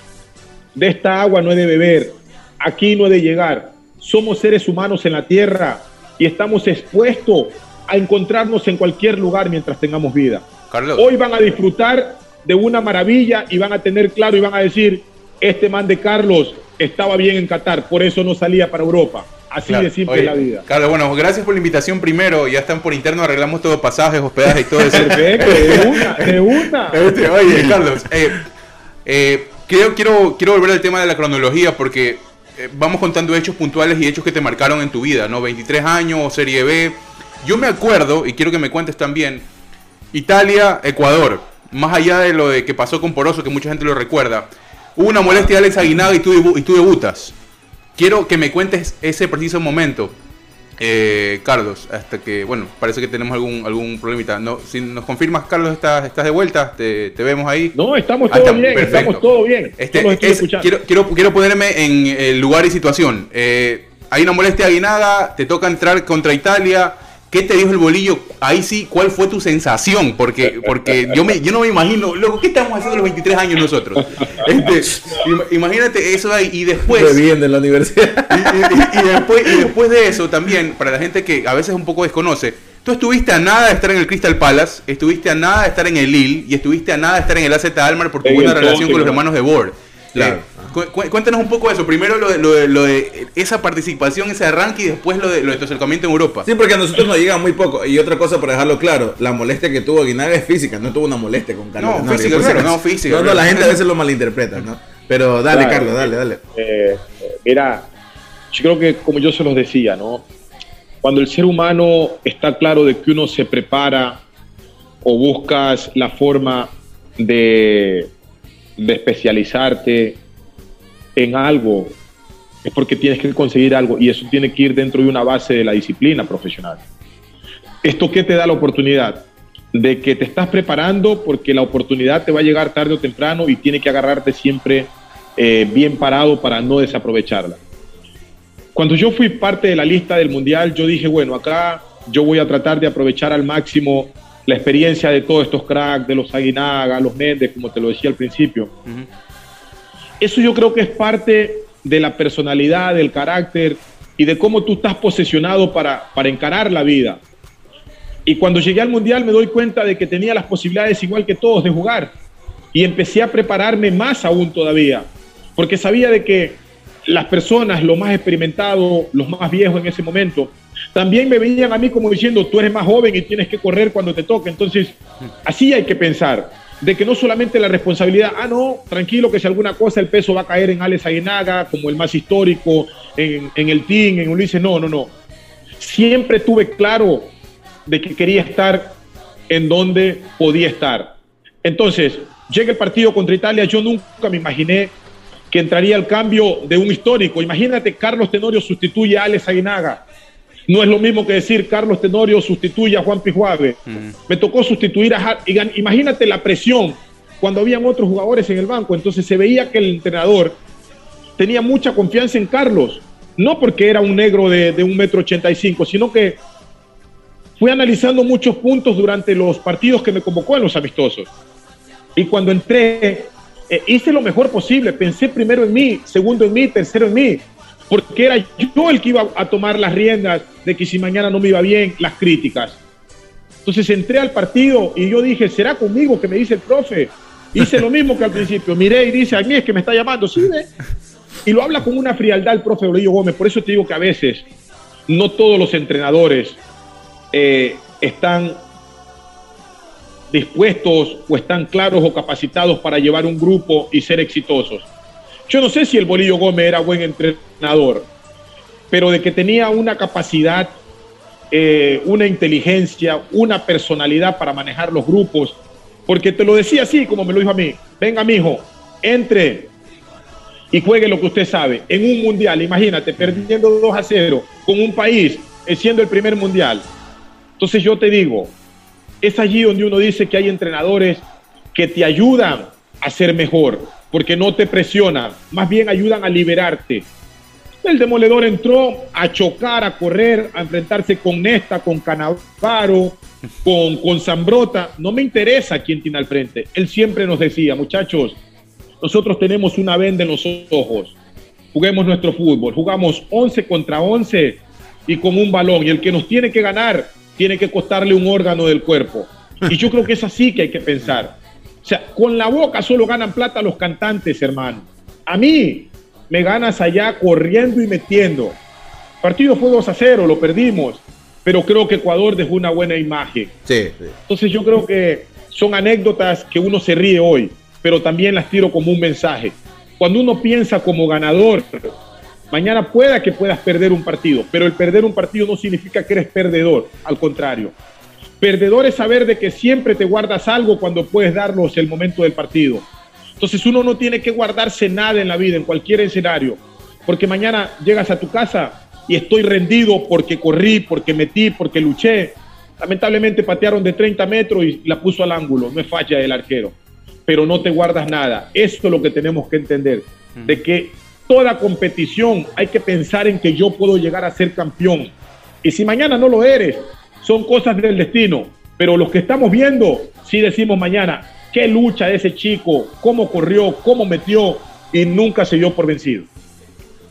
de esta agua no he de beber, aquí no he de llegar. Somos seres humanos en la tierra y estamos expuestos a encontrarnos en cualquier lugar mientras tengamos vida. Carlos. Hoy van a disfrutar de una maravilla y van a tener claro y van a decir, este man de Carlos estaba bien en Qatar, por eso no salía para Europa. Así Claro. de simple Oye, es la vida. Carlos, bueno, gracias por la invitación primero. Ya están por interno, arreglamos todo, pasajes, hospedaje y todo eso. Perfecto, de una, de una. Este, Oye, Carlos, eh, eh, quiero, quiero, quiero volver al tema de la cronología porque eh, vamos contando hechos puntuales y hechos que te marcaron en tu vida, ¿no? 23 años, Serie B. Yo me acuerdo, y quiero que me cuentes también, Italia, Ecuador, más allá de lo de que pasó con Poroso, que mucha gente lo recuerda, hubo una molestia de Alex Aguinaga y tú, y tú debutas. Quiero que me cuentes ese preciso momento. Eh, Carlos, hasta que, bueno, parece que tenemos algún, algún problemita. No, si nos confirmas, Carlos, estás, estás de vuelta, te, te vemos ahí. No, estamos Ah, todo está, bien, perfecto. estamos todo bien. Este, es- quiero, quiero, quiero ponerme en el lugar y situación. Eh, hay una molestia de Aguinaga, te toca entrar contra Italia. ¿Qué te dijo el bolillo? Ahí sí, ¿cuál fue tu sensación? Porque, porque yo, me, yo no me imagino, luego, ¿qué estamos haciendo a los 23 años nosotros? Este, im- imagínate eso ahí y después... Bebiendo en la universidad. Y, y- y después, y después de eso también, para la gente que a veces un poco desconoce, tú estuviste a nada de estar en el Crystal Palace, estuviste a nada de estar en el Lille y estuviste a nada de estar en el AZ Almar por tu En buena el relación con los hermanos de Board. Claro. Eh, cuéntanos un poco de eso. Primero lo de, lo de- lo de esa participación, ese arranque y después lo de, lo de tu acercamiento en Europa. Sí, porque a nosotros nos llega muy poco. Y otra cosa, para dejarlo claro, la molestia que tuvo Aguinaga es física, no tuvo una molestia con Carlos. No, física, claro, no, física, No, no, la gente a veces lo malinterpreta, ¿no? Pero dale, Claro. Carlos, dale, dale. Eh, eh, mira, yo creo que como yo se los decía, ¿no? Cuando el ser humano está claro de que uno se prepara o buscas la forma de, de especializarte en algo, es porque tienes que conseguir algo y eso tiene que ir dentro de una base de la disciplina profesional. ¿Esto qué te da la oportunidad? De que te estás preparando porque la oportunidad te va a llegar tarde o temprano y tiene que agarrarte siempre eh, bien parado para no desaprovecharla. Cuando yo fui parte de la lista del Mundial, yo dije, bueno, acá yo voy a tratar de aprovechar al máximo la experiencia de todos estos cracks, de los Aguinaga, los Méndez, como te lo decía al principio. Eso yo creo que es parte de la personalidad, del carácter y de cómo tú estás posesionado para, para encarar la vida. Y cuando llegué al Mundial me doy cuenta de que tenía las posibilidades igual que todos de jugar. Y empecé a prepararme más aún todavía, porque sabía de que las personas, los más experimentados, los más viejos en ese momento, también me veían a mí como diciendo, tú eres más joven y tienes que correr cuando te toque. Entonces, así hay que pensar, de que no solamente la responsabilidad, ah, no, tranquilo que si alguna cosa el peso va a caer en Alex Aguinaga, como el más histórico, en, en el team, en Ulises, no, no, no. Siempre tuve claro de que quería estar en donde podía estar. Entonces, llega el partido contra Italia, yo nunca me imaginé que entraría el cambio de un histórico. Imagínate, Carlos Tenorio sustituye a Alex Aguinaga. No es lo mismo que decir Carlos Tenorio sustituye a Juan Pijuave. Me tocó sustituir a... Har- y gan- Imagínate la presión cuando habían otros jugadores en el banco. Entonces se veía que el entrenador tenía mucha confianza en Carlos. No porque era un negro de, de un metro ochenta y cinco, sino que fui analizando muchos puntos durante los partidos que me convocó en los amistosos. Y cuando entré, eh, hice lo mejor posible. Pensé primero en mí, segundo en mí, tercero en mí. Porque era yo el que iba a tomar las riendas de que si mañana no me iba bien, las críticas. Entonces entré al partido y yo dije, ¿será conmigo que me dice el profe? Hice lo mismo que al principio. Miré y dice, a mí es que me está llamando. Sí, ve. Y lo habla con una frialdad el profe Bolillo Gómez. Por eso te digo que a veces no todos los entrenadores eh, están dispuestos o están claros o capacitados para llevar un grupo y ser exitosos. Yo no sé si el Bolillo Gómez era buen entrenador, pero de que tenía una capacidad, eh, una inteligencia, una personalidad para manejar los grupos, porque te lo decía así como me lo dijo a mí, venga mijo, entre y juegue lo que usted sabe en un mundial, imagínate, perdiendo 2 a 0 con un país eh, siendo el primer mundial. Entonces yo te digo, es allí donde uno dice que hay entrenadores que te ayudan a ser mejor, porque no te presionan, más bien ayudan a liberarte. El demoledor entró a chocar, a correr, a enfrentarse con Nesta, con Canavaro, con, con Zambrota. No me interesa quién tiene al frente. Él siempre nos decía, muchachos, nosotros tenemos una venda en los ojos. Juguemos nuestro fútbol. Jugamos 11 contra 11 y con un balón. Y el que nos tiene que ganar tiene que costarle un órgano del cuerpo. Y yo creo que es así que hay que pensar. O sea, con la boca solo ganan plata los cantantes, hermano. A mí me ganas allá corriendo y metiendo. El partido fue 2 a 0, lo perdimos. Pero creo que Ecuador dejó una buena imagen. Sí, sí. Entonces yo creo que son anécdotas que uno se ríe hoy, pero también las tiro como un mensaje. Cuando uno piensa como ganador, mañana pueda que puedas perder un partido, pero el perder un partido no significa que eres perdedor, al contrario. Perdedor es saber de que siempre te guardas algo cuando puedes darlos el momento del partido. Entonces uno no tiene que guardarse nada en la vida, en cualquier escenario, porque mañana llegas a tu casa y estoy rendido porque corrí, porque metí, porque luché. Lamentablemente patearon de 30 metros y la puso al ángulo, no es falla del arquero, pero no te guardas nada. Esto es lo que tenemos que entender, de que toda competición hay que pensar en que yo puedo llegar a ser campeón. Y si mañana no lo eres, son cosas del destino. Pero los que estamos viendo, sí decimos mañana, qué lucha de ese chico, cómo corrió, cómo metió y nunca se dio por vencido.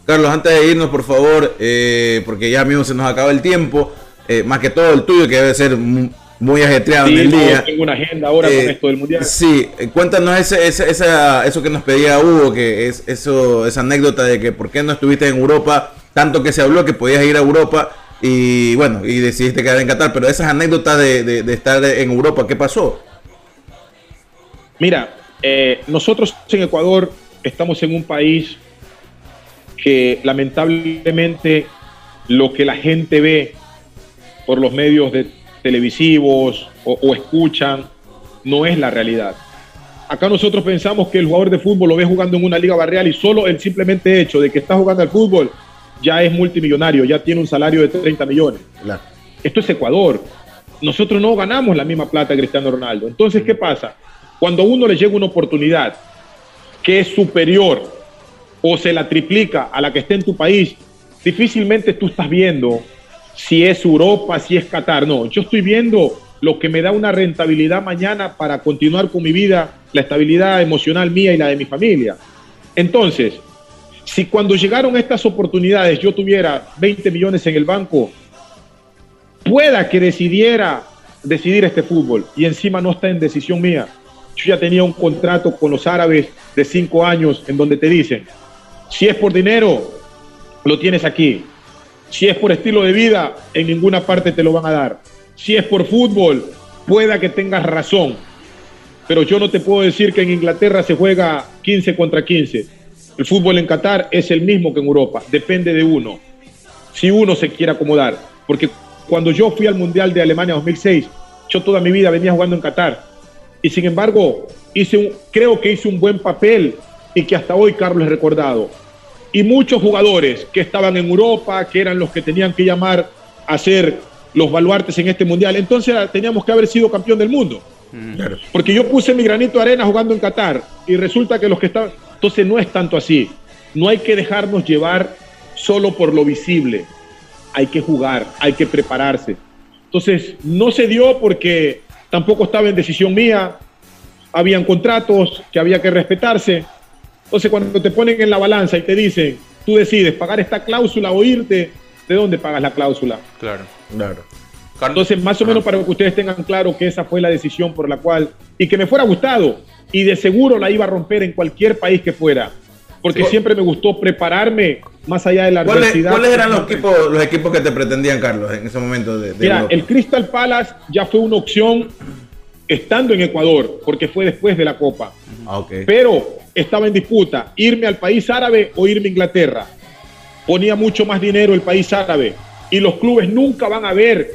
Carlos, antes de irnos, por favor, eh, porque ya mismo se nos acaba el tiempo, eh, más que todo el tuyo, que debe ser mu- muy ajetreado en el no, día. tengo una agenda ahora Eh, con esto del mundial. Sí, eh, cuéntanos ese, ese- esa- eso que nos pedía Hugo, que es eso, esa anécdota de que por qué no estuviste en Europa, tanto que se habló que podías ir a Europa y bueno, y decidiste quedar en Qatar, pero esas anécdotas de, de- estar en Europa, ¿qué pasó? Mira, eh, nosotros en Ecuador estamos en un país que lamentablemente lo que la gente ve por los medios de televisivos o, o escuchan no es la realidad. Acá nosotros pensamos que el jugador de fútbol lo ve jugando en una liga barrial y solo el simplemente hecho de que está jugando al fútbol ya es multimillonario, ya tiene un salario de 30 millones. Claro. Esto es Ecuador. Nosotros no ganamos la misma plata que Cristiano Ronaldo. Entonces, ¿qué pasa? Cuando a uno le llega una oportunidad que es superior o se la triplica a la que esté en tu país, difícilmente tú estás viendo si es Europa, si es Qatar. No, yo estoy viendo lo que me da una rentabilidad mañana para continuar con mi vida, la estabilidad emocional mía y la de mi familia. Entonces, si cuando llegaron estas oportunidades yo tuviera 20 millones en el banco, pueda que decidiera decidir este fútbol y encima no está en decisión mía. Yo ya tenía un contrato con los árabes de cinco años en donde te dicen, si es por dinero, lo tienes aquí. Si es por estilo de vida, en ninguna parte te lo van a dar. Si es por fútbol, pueda que tengas razón. Pero yo no te puedo decir que en Inglaterra se juega 15 contra 15. El fútbol en Qatar es el mismo que en Europa. Depende de uno. Si uno se quiere acomodar. Porque cuando yo fui al Mundial de Alemania 2006, yo toda mi vida venía jugando en Qatar. Y sin embargo, hice un, creo que hice un buen papel y que hasta hoy Carlos es recordado. Y muchos jugadores que estaban en Europa, que eran los que tenían que llamar a ser los baluartes en este Mundial, entonces teníamos que haber sido campeón del mundo. Claro. Porque yo puse mi granito de arena jugando en Qatar y resulta que los que estaban... Entonces no es tanto así. No hay que dejarnos llevar solo por lo visible. Hay que jugar, hay que prepararse. Entonces no se dio porque tampoco estaba en decisión mía. Habían contratos que había que respetarse. Entonces cuando te ponen en la balanza y te dicen, tú decides pagar esta cláusula o irte, ¿de dónde pagas la cláusula? Claro. Claro. Entonces, más o menos para que ustedes tengan claro que esa fue la decisión por la cual, y que me fuera gustado, y de seguro la iba a romper en cualquier país que fuera, porque Sí. siempre me gustó prepararme más allá de la ¿Cuáles, adversidad. cuáles eran los equipos, los equipos que te pretendían, Carlos, en ese momento de, de Mira, Europa? el Crystal Palace ya fue una opción estando en Ecuador, porque fue después de la Copa, Ah, pero estaba en disputa, irme al país árabe o irme a Inglaterra. Ponía mucho más dinero el país árabe, y los clubes nunca van a ver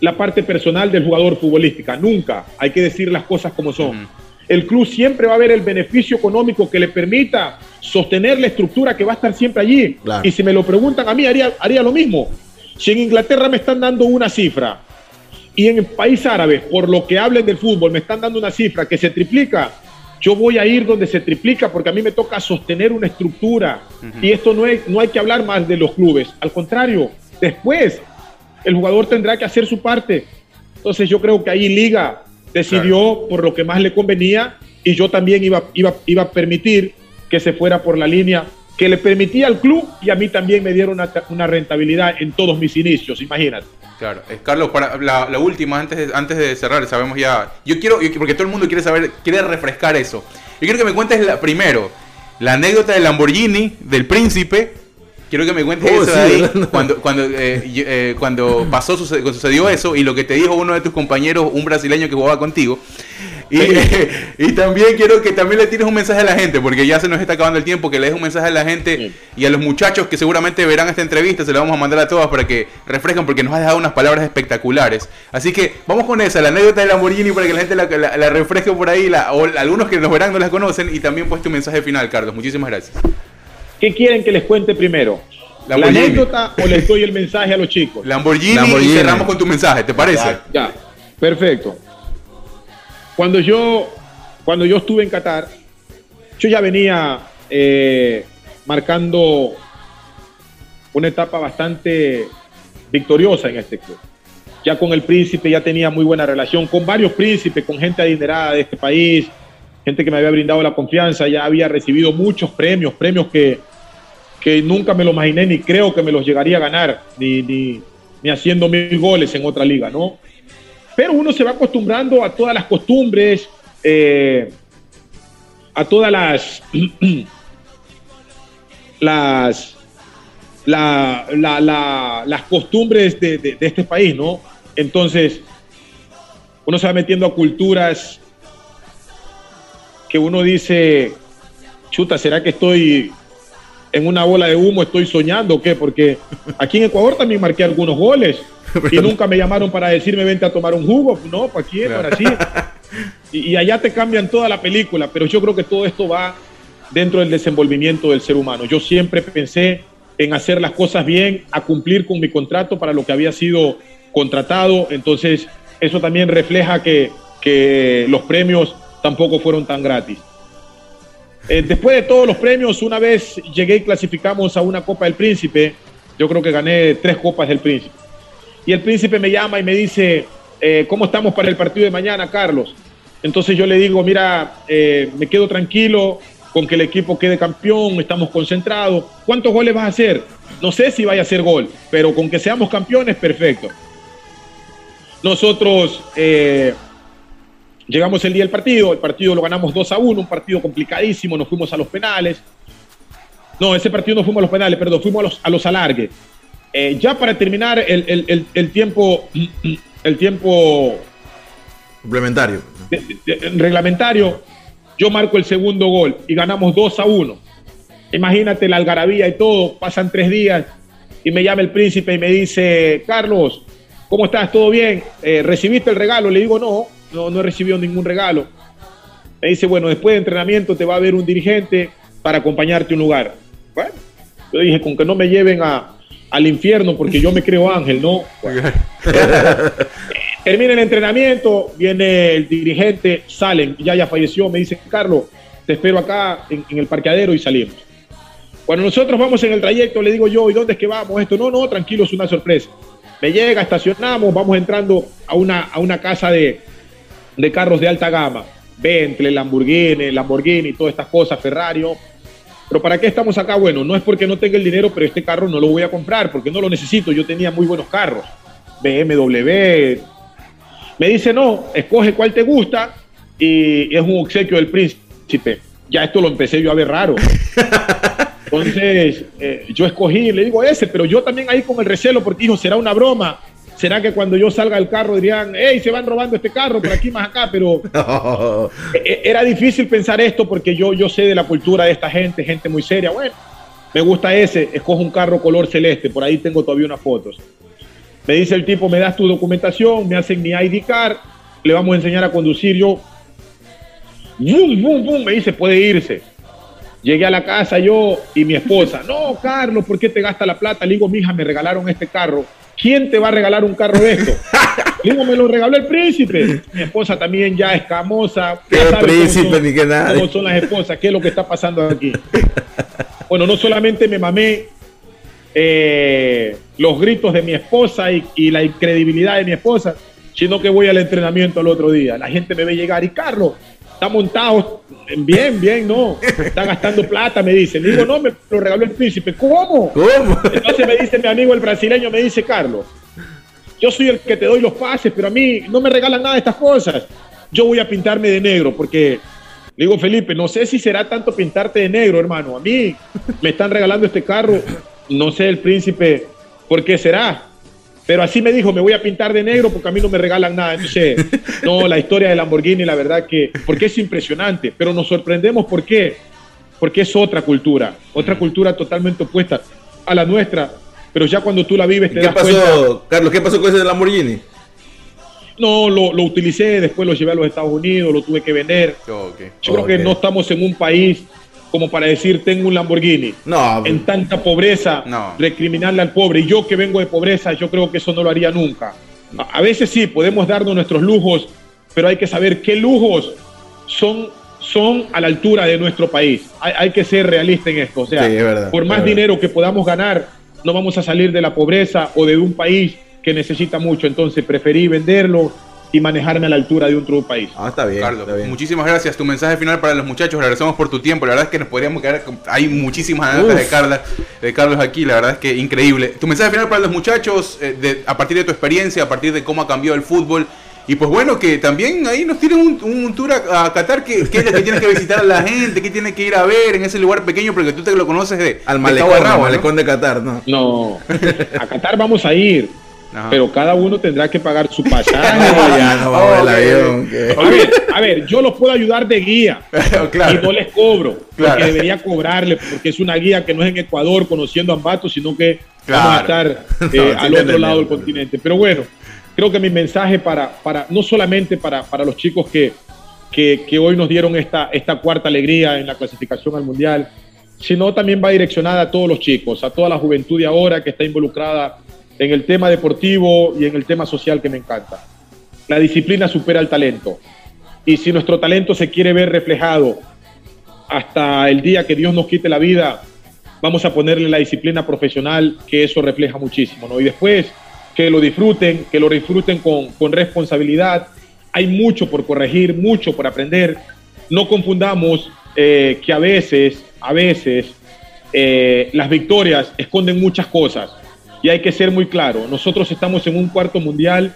la parte personal del jugador futbolística, nunca. Hay que decir las cosas como son. El club siempre va a ver el beneficio económico que le permita sostener la estructura que va a estar siempre allí. Claro. Y si me lo preguntan a mí, haría, haría lo mismo. Si en Inglaterra me están dando una cifra y en el país árabe, por lo que hablen del fútbol, me están dando una cifra que se triplica, yo voy a ir donde se triplica porque a mí me toca sostener una estructura. Y esto no, es, no hay que hablar más de los clubes. Al contrario, después el jugador tendrá que hacer su parte. Entonces yo creo que ahí Liga decidió por lo que más le convenía y yo también iba, iba, iba a permitir que se fuera por la línea que le permitía al club y a mí también me dieron una, una rentabilidad en todos mis inicios, imagínate. Claro, Carlos, para la, la última, antes de, antes de cerrar, sabemos ya. Yo quiero, porque todo el mundo quiere saber, quiere refrescar eso. Yo quiero que me cuentes la, primero la anécdota del Lamborghini, del príncipe. Quiero que me cuentes Oh, eso sí, ahí, cuando, cuando, eh, eh, cuando pasó, suce- sucedió eso y lo que te dijo uno de tus compañeros, un brasileño que jugaba contigo. Y, y también quiero que también le tires un mensaje a la gente, porque ya se nos está acabando el tiempo, que le des un mensaje a la gente Sí. y a los muchachos que seguramente verán esta entrevista, se la vamos a mandar a todas para que refrescan, porque nos has dejado unas palabras espectaculares. Así que vamos con esa, la anécdota de Lamborghini, para que la gente la, la- la refresque por ahí, la- o algunos que nos verán no la conocen, y también pues tu mensaje final, Carlos. Muchísimas gracias. ¿Qué quieren que les cuente primero? ¿La anécdota o les doy el mensaje a los chicos? Lamborghini, Lamborghini. y cerramos con tu mensaje, ¿te parece? Ya, perfecto. Cuando yo, cuando yo estuve en Qatar, yo ya venía eh, marcando una etapa bastante victoriosa en este club. Ya con el príncipe ya tenía muy buena relación, con varios príncipes, con gente adinerada de este país, gente que me había brindado la confianza, ya había recibido muchos premios, premios que, que nunca me lo imaginé ni creo que me los llegaría a ganar, ni, ni, ni haciendo mil goles en otra liga, ¿no? Pero uno se va acostumbrando a todas las costumbres, eh, a todas las, las, la, la, la, las costumbres de, de, de este país, ¿no? Entonces, uno se va metiendo a culturas que uno dice, chuta, ¿será que estoy en una bola de humo, estoy soñando o qué? Porque aquí en Ecuador también marqué algunos goles y nunca me llamaron para decirme vente a tomar un jugo, no, ¿para quién? Para así. Y, y allá te cambian toda la película, pero yo creo que todo esto va dentro del desenvolvimiento del ser humano. Yo siempre pensé en hacer las cosas bien, a cumplir con mi contrato para lo que había sido contratado, entonces eso también refleja que, que los premios tampoco fueron tan gratis. Eh, después de todos los premios, una vez llegué y clasificamos a una Copa del Príncipe, yo creo que gané tres Copas del Príncipe. Y el príncipe me llama y me dice, eh, ¿cómo estamos para el partido de mañana, Carlos? Entonces yo le digo, mira, eh, me quedo tranquilo con que el equipo quede campeón, estamos concentrados. ¿Cuántos goles vas a hacer? No sé si vaya a ser gol, pero con que seamos campeones, perfecto. Nosotros llegamos el día del partido, el partido lo ganamos 2 a 1, un partido complicadísimo, nos fuimos a los penales. No, ese partido no fuimos a los penales, perdón, fuimos a los, a los alargues. Eh, ya para terminar el, el, el, el tiempo, el tiempo Complementario. de- de- de- reglamentario, yo marco el segundo gol y ganamos 2 a 1. Imagínate la algarabía y todo, pasan tres días y me llama el príncipe y me dice, Carlos, ¿cómo estás? ¿Todo bien? Eh, ¿Recibiste el regalo? Le digo, no, no, no he recibido ningún regalo. Me dice, bueno, después de entrenamiento te va a ver un dirigente para acompañarte a un lugar. Bueno, yo dije, con que no me lleven a, al infierno porque yo me creo ángel, ¿no? Termina el entrenamiento, viene el dirigente, salen, ya ya falleció, me dice, Carlos, te espero acá en, en el parqueadero y salimos. Cuando nosotros vamos en el trayecto, le digo yo, ¿y dónde es que vamos? Esto, no, no, tranquilo, es una sorpresa. Me llega, estacionamos, vamos entrando a una, a una casa de, de carros de alta gama. Bentley, Lamborghini, Lamborghini, todas estas cosas, Ferrari. Pero ¿para qué estamos acá? Bueno, no es porque no tenga el dinero, pero este carro no lo voy a comprar porque no lo necesito. Yo tenía muy buenos carros. BMW. Me dice, no, escoge cuál te gusta y es un obsequio del príncipe. Ya esto lo empecé yo a ver raro. Entonces, eh, yo escogí, le digo ese, pero yo también ahí con el recelo porque dijo, será una broma. ¿Será que cuando yo salga del carro dirían, hey, se van robando este carro por aquí más acá? Pero eh, era difícil pensar esto porque yo, yo sé de la cultura de esta gente, gente muy seria. Bueno, me gusta ese, escojo un carro color celeste, por ahí tengo todavía unas fotos. Me dice el tipo, me das tu documentación, me hacen mi ID card, le vamos a enseñar a conducir. Yo, bum, bum, bum, me dice, puede irse. Llegué a la casa yo y mi esposa, no, Carlos, ¿por qué te gasta la plata? Le digo, mija, me regalaron este carro. ¿Quién te va a regalar un carro de esto? Digo, me lo regaló el príncipe. Mi esposa también ya escamosa. Qué Ya cómo príncipe, son- ni qué nada. cómo son las esposas, qué es lo que está pasando aquí. Bueno, no solamente me mamé eh, los gritos de mi esposa y, y la incredibilidad de mi esposa, sino que voy al entrenamiento al otro día. La gente me ve llegar y Carlos, está montado bien, bien, no, está gastando plata, me dice. Le digo, no, me lo regaló el príncipe. ¿Cómo? ¿Cómo? Entonces me dice mi amigo el brasileño, me dice, Carlos, yo soy el que te doy los pases, pero a mí no me regalan nada de estas cosas. Yo voy a pintarme de negro porque, le digo, Felipe, no sé si será tanto pintarte de negro, hermano. A mí me están regalando este carro, no sé el príncipe por qué será. Pero así me dijo, me voy a pintar de negro porque a mí no me regalan nada. Entonces, no, la historia de Lamborghini, la verdad que, porque es impresionante, pero nos sorprendemos por qué. Porque es otra cultura, otra cultura totalmente opuesta a la nuestra. Pero ya cuando tú la vives te ¿Qué das cuenta. pasó, Carlos? ¿Qué pasó con ese Lamborghini? No, lo, lo utilicé, después lo llevé a los Estados Unidos, lo tuve que vender. Yo creo que no estamos en un país como para decir tengo un Lamborghini. No, En tanta pobreza, No. recriminarle al pobre. Y yo que vengo de pobreza, yo creo que eso no lo haría nunca. A, veces sí, podemos darnos nuestros lujos, pero hay que saber qué lujos son son a la altura de nuestro país. Hay, hay que ser realista en esto. O sea, Sí, es verdad, por más dinero que podamos ganar, no vamos a salir de la pobreza o de un país que necesita mucho. Entonces preferí venderlo y manejarme a la altura de otro país. Ah, está bien, Carlos, está bien. muchísimas gracias. Tu mensaje final para los muchachos. Le agradecemos por tu tiempo. La verdad es que nos podríamos quedar. con- Hay muchísimas anécdotas de. Carla, de Carlos aquí. La verdad es que increíble. Tu mensaje final para los muchachos, eh, de- a partir de tu experiencia, a partir de cómo ha cambiado el fútbol. Y pues bueno, que también ahí nos tienen un, un tour a, a Qatar. que qué es lo que tienes que visitar a la gente? ¿Qué tiene que ir a ver en ese lugar pequeño? Porque tú te lo conoces de, Al de malecón, cabo a rabo, al ¿no? malecón de Qatar, ¿no? No, a Qatar vamos a ir, Ajá. pero cada uno tendrá que pagar su pasaje. No, ya no avión. A ver, a ver, yo los puedo ayudar de guía Claro. y no les cobro, Claro. porque debería cobrarle, porque es una guía que no es en Ecuador conociendo a Ambato, sino que Claro. vamos a estar eh, No, al otro lado del continente. Pero bueno, creo que mi mensaje para, para no solamente para, para los chicos que, que, que hoy nos dieron esta, esta cuarta alegría en la clasificación al Mundial, sino también va direccionada a todos los chicos, a toda la juventud de ahora que está involucrada en el tema deportivo y en el tema social que me encanta. La disciplina supera el talento. Y si nuestro talento se quiere ver reflejado hasta el día que Dios nos quite la vida, vamos a ponerle la disciplina profesional, que eso refleja muchísimo, ¿no? Y después que lo disfruten, que lo disfruten con, con responsabilidad. Hay mucho por corregir, mucho por aprender. No confundamos eh, que a veces, a veces, eh, las victorias esconden muchas cosas. Y hay que ser muy claro. Nosotros estamos en un cuarto mundial,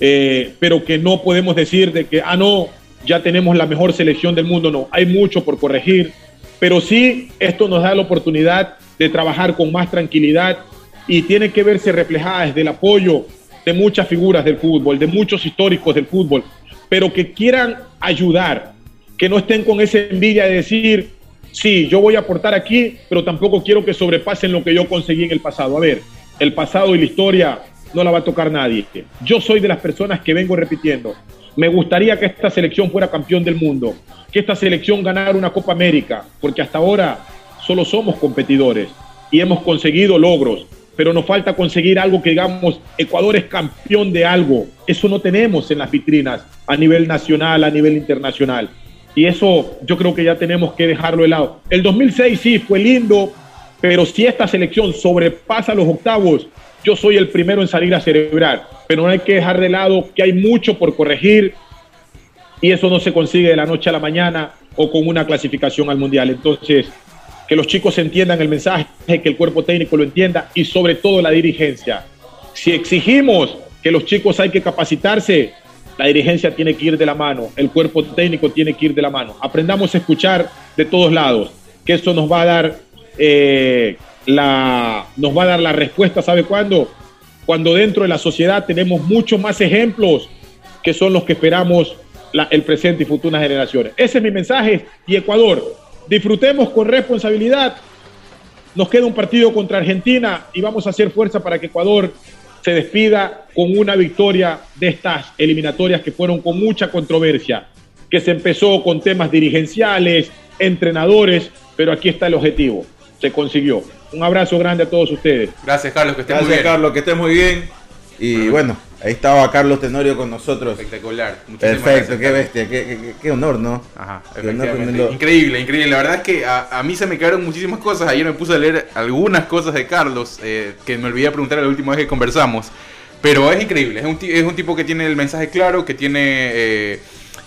eh, pero que no podemos decir de que, ah, no, ya tenemos la mejor selección del mundo. No, hay mucho por corregir. Pero sí, esto nos da la oportunidad de trabajar con más tranquilidad y tiene que verse reflejada desde el apoyo de muchas figuras del fútbol, de muchos históricos del fútbol, pero que quieran ayudar, que no estén con esa envidia de decir, sí, yo voy a aportar aquí, pero tampoco quiero que sobrepasen lo que yo conseguí en el pasado. A ver, el pasado y la historia no la va a tocar nadie. Yo soy de las personas que vengo repitiendo. Me gustaría que esta selección fuera campeón del mundo, que esta selección ganara una Copa América, porque hasta ahora solo somos competidores y hemos conseguido logros, pero nos falta conseguir algo que digamos, Ecuador es campeón de algo. Eso no tenemos en las vitrinas a nivel nacional, a nivel internacional. Y eso yo creo que ya tenemos que dejarlo de lado. El 2006 sí fue lindo, pero si esta selección sobrepasa los octavos, yo soy el primero en salir a celebrar. Pero no hay que dejar de lado que hay mucho por corregir y eso no se consigue de la noche a la mañana o con una clasificación al mundial. Entonces, que los chicos entiendan el mensaje, que el cuerpo técnico lo entienda y sobre todo la dirigencia. Si exigimos que los chicos hay que capacitarse, la dirigencia tiene que ir de la mano, el cuerpo técnico tiene que ir de la mano. Aprendamos a escuchar de todos lados, que eso nos va a dar eh, la, nos va a dar la respuesta, ¿sabe cuándo? Cuando dentro de la sociedad tenemos muchos más ejemplos que son los que esperamos la- el presente y futuras generaciones. Ese es mi mensaje. Y Ecuador, disfrutemos con responsabilidad. Nos queda un partido contra Argentina y vamos a hacer fuerza para que Ecuador se despida con una victoria de estas eliminatorias que fueron con mucha controversia, que se empezó con temas dirigenciales, entrenadores, pero aquí está el objetivo. Se consiguió. Un abrazo grande a todos ustedes. Gracias, Carlos, que estés muy Gracias, bien. Carlos, que estés muy bien. Y bueno, ahí estaba Carlos Tenorio con nosotros. Espectacular. Muchísimas Perfecto, gracias, qué Carlos. bestia, qué, qué- qué honor, ¿no? Ajá, Qué honor tenerlo. Increíble, increíble. La verdad es que a, a mí se me quedaron muchísimas cosas. Ayer me puse a leer algunas cosas de Carlos eh, que me olvidé preguntar la última vez que conversamos. Pero es increíble. Es un, es un tipo que tiene el mensaje claro, que tiene. eh,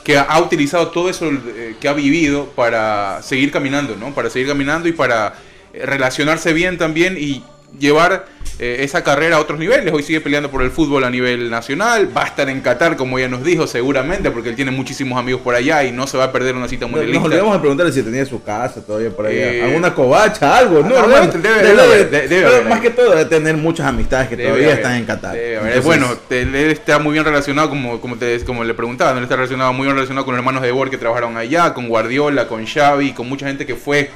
que ha, utilizado todo eso eh, que ha vivido para seguir caminando, ¿no? Para seguir caminando y para relacionarse bien también y llevar eh, esa carrera a otros niveles. Hoy sigue peleando por el fútbol a nivel nacional. Va a estar en Qatar, como ya nos dijo, seguramente, porque él tiene muchísimos amigos por allá y no se va a perder una cita mundialista. nos olvidamos de preguntarle si tenía su casa todavía por allá. Eh, Alguna covacha, algo. ah, No, no, bueno, debe- debe pero más que todo debe tener muchas amistades que todavía haber, están en Qatar. Entonces, bueno, él está muy bien relacionado, como, como, te, como le preguntaba, ¿no? él está relacionado, muy bien relacionado con los hermanos de Bor que trabajaron allá, con Guardiola, con Xavi, con mucha gente que fue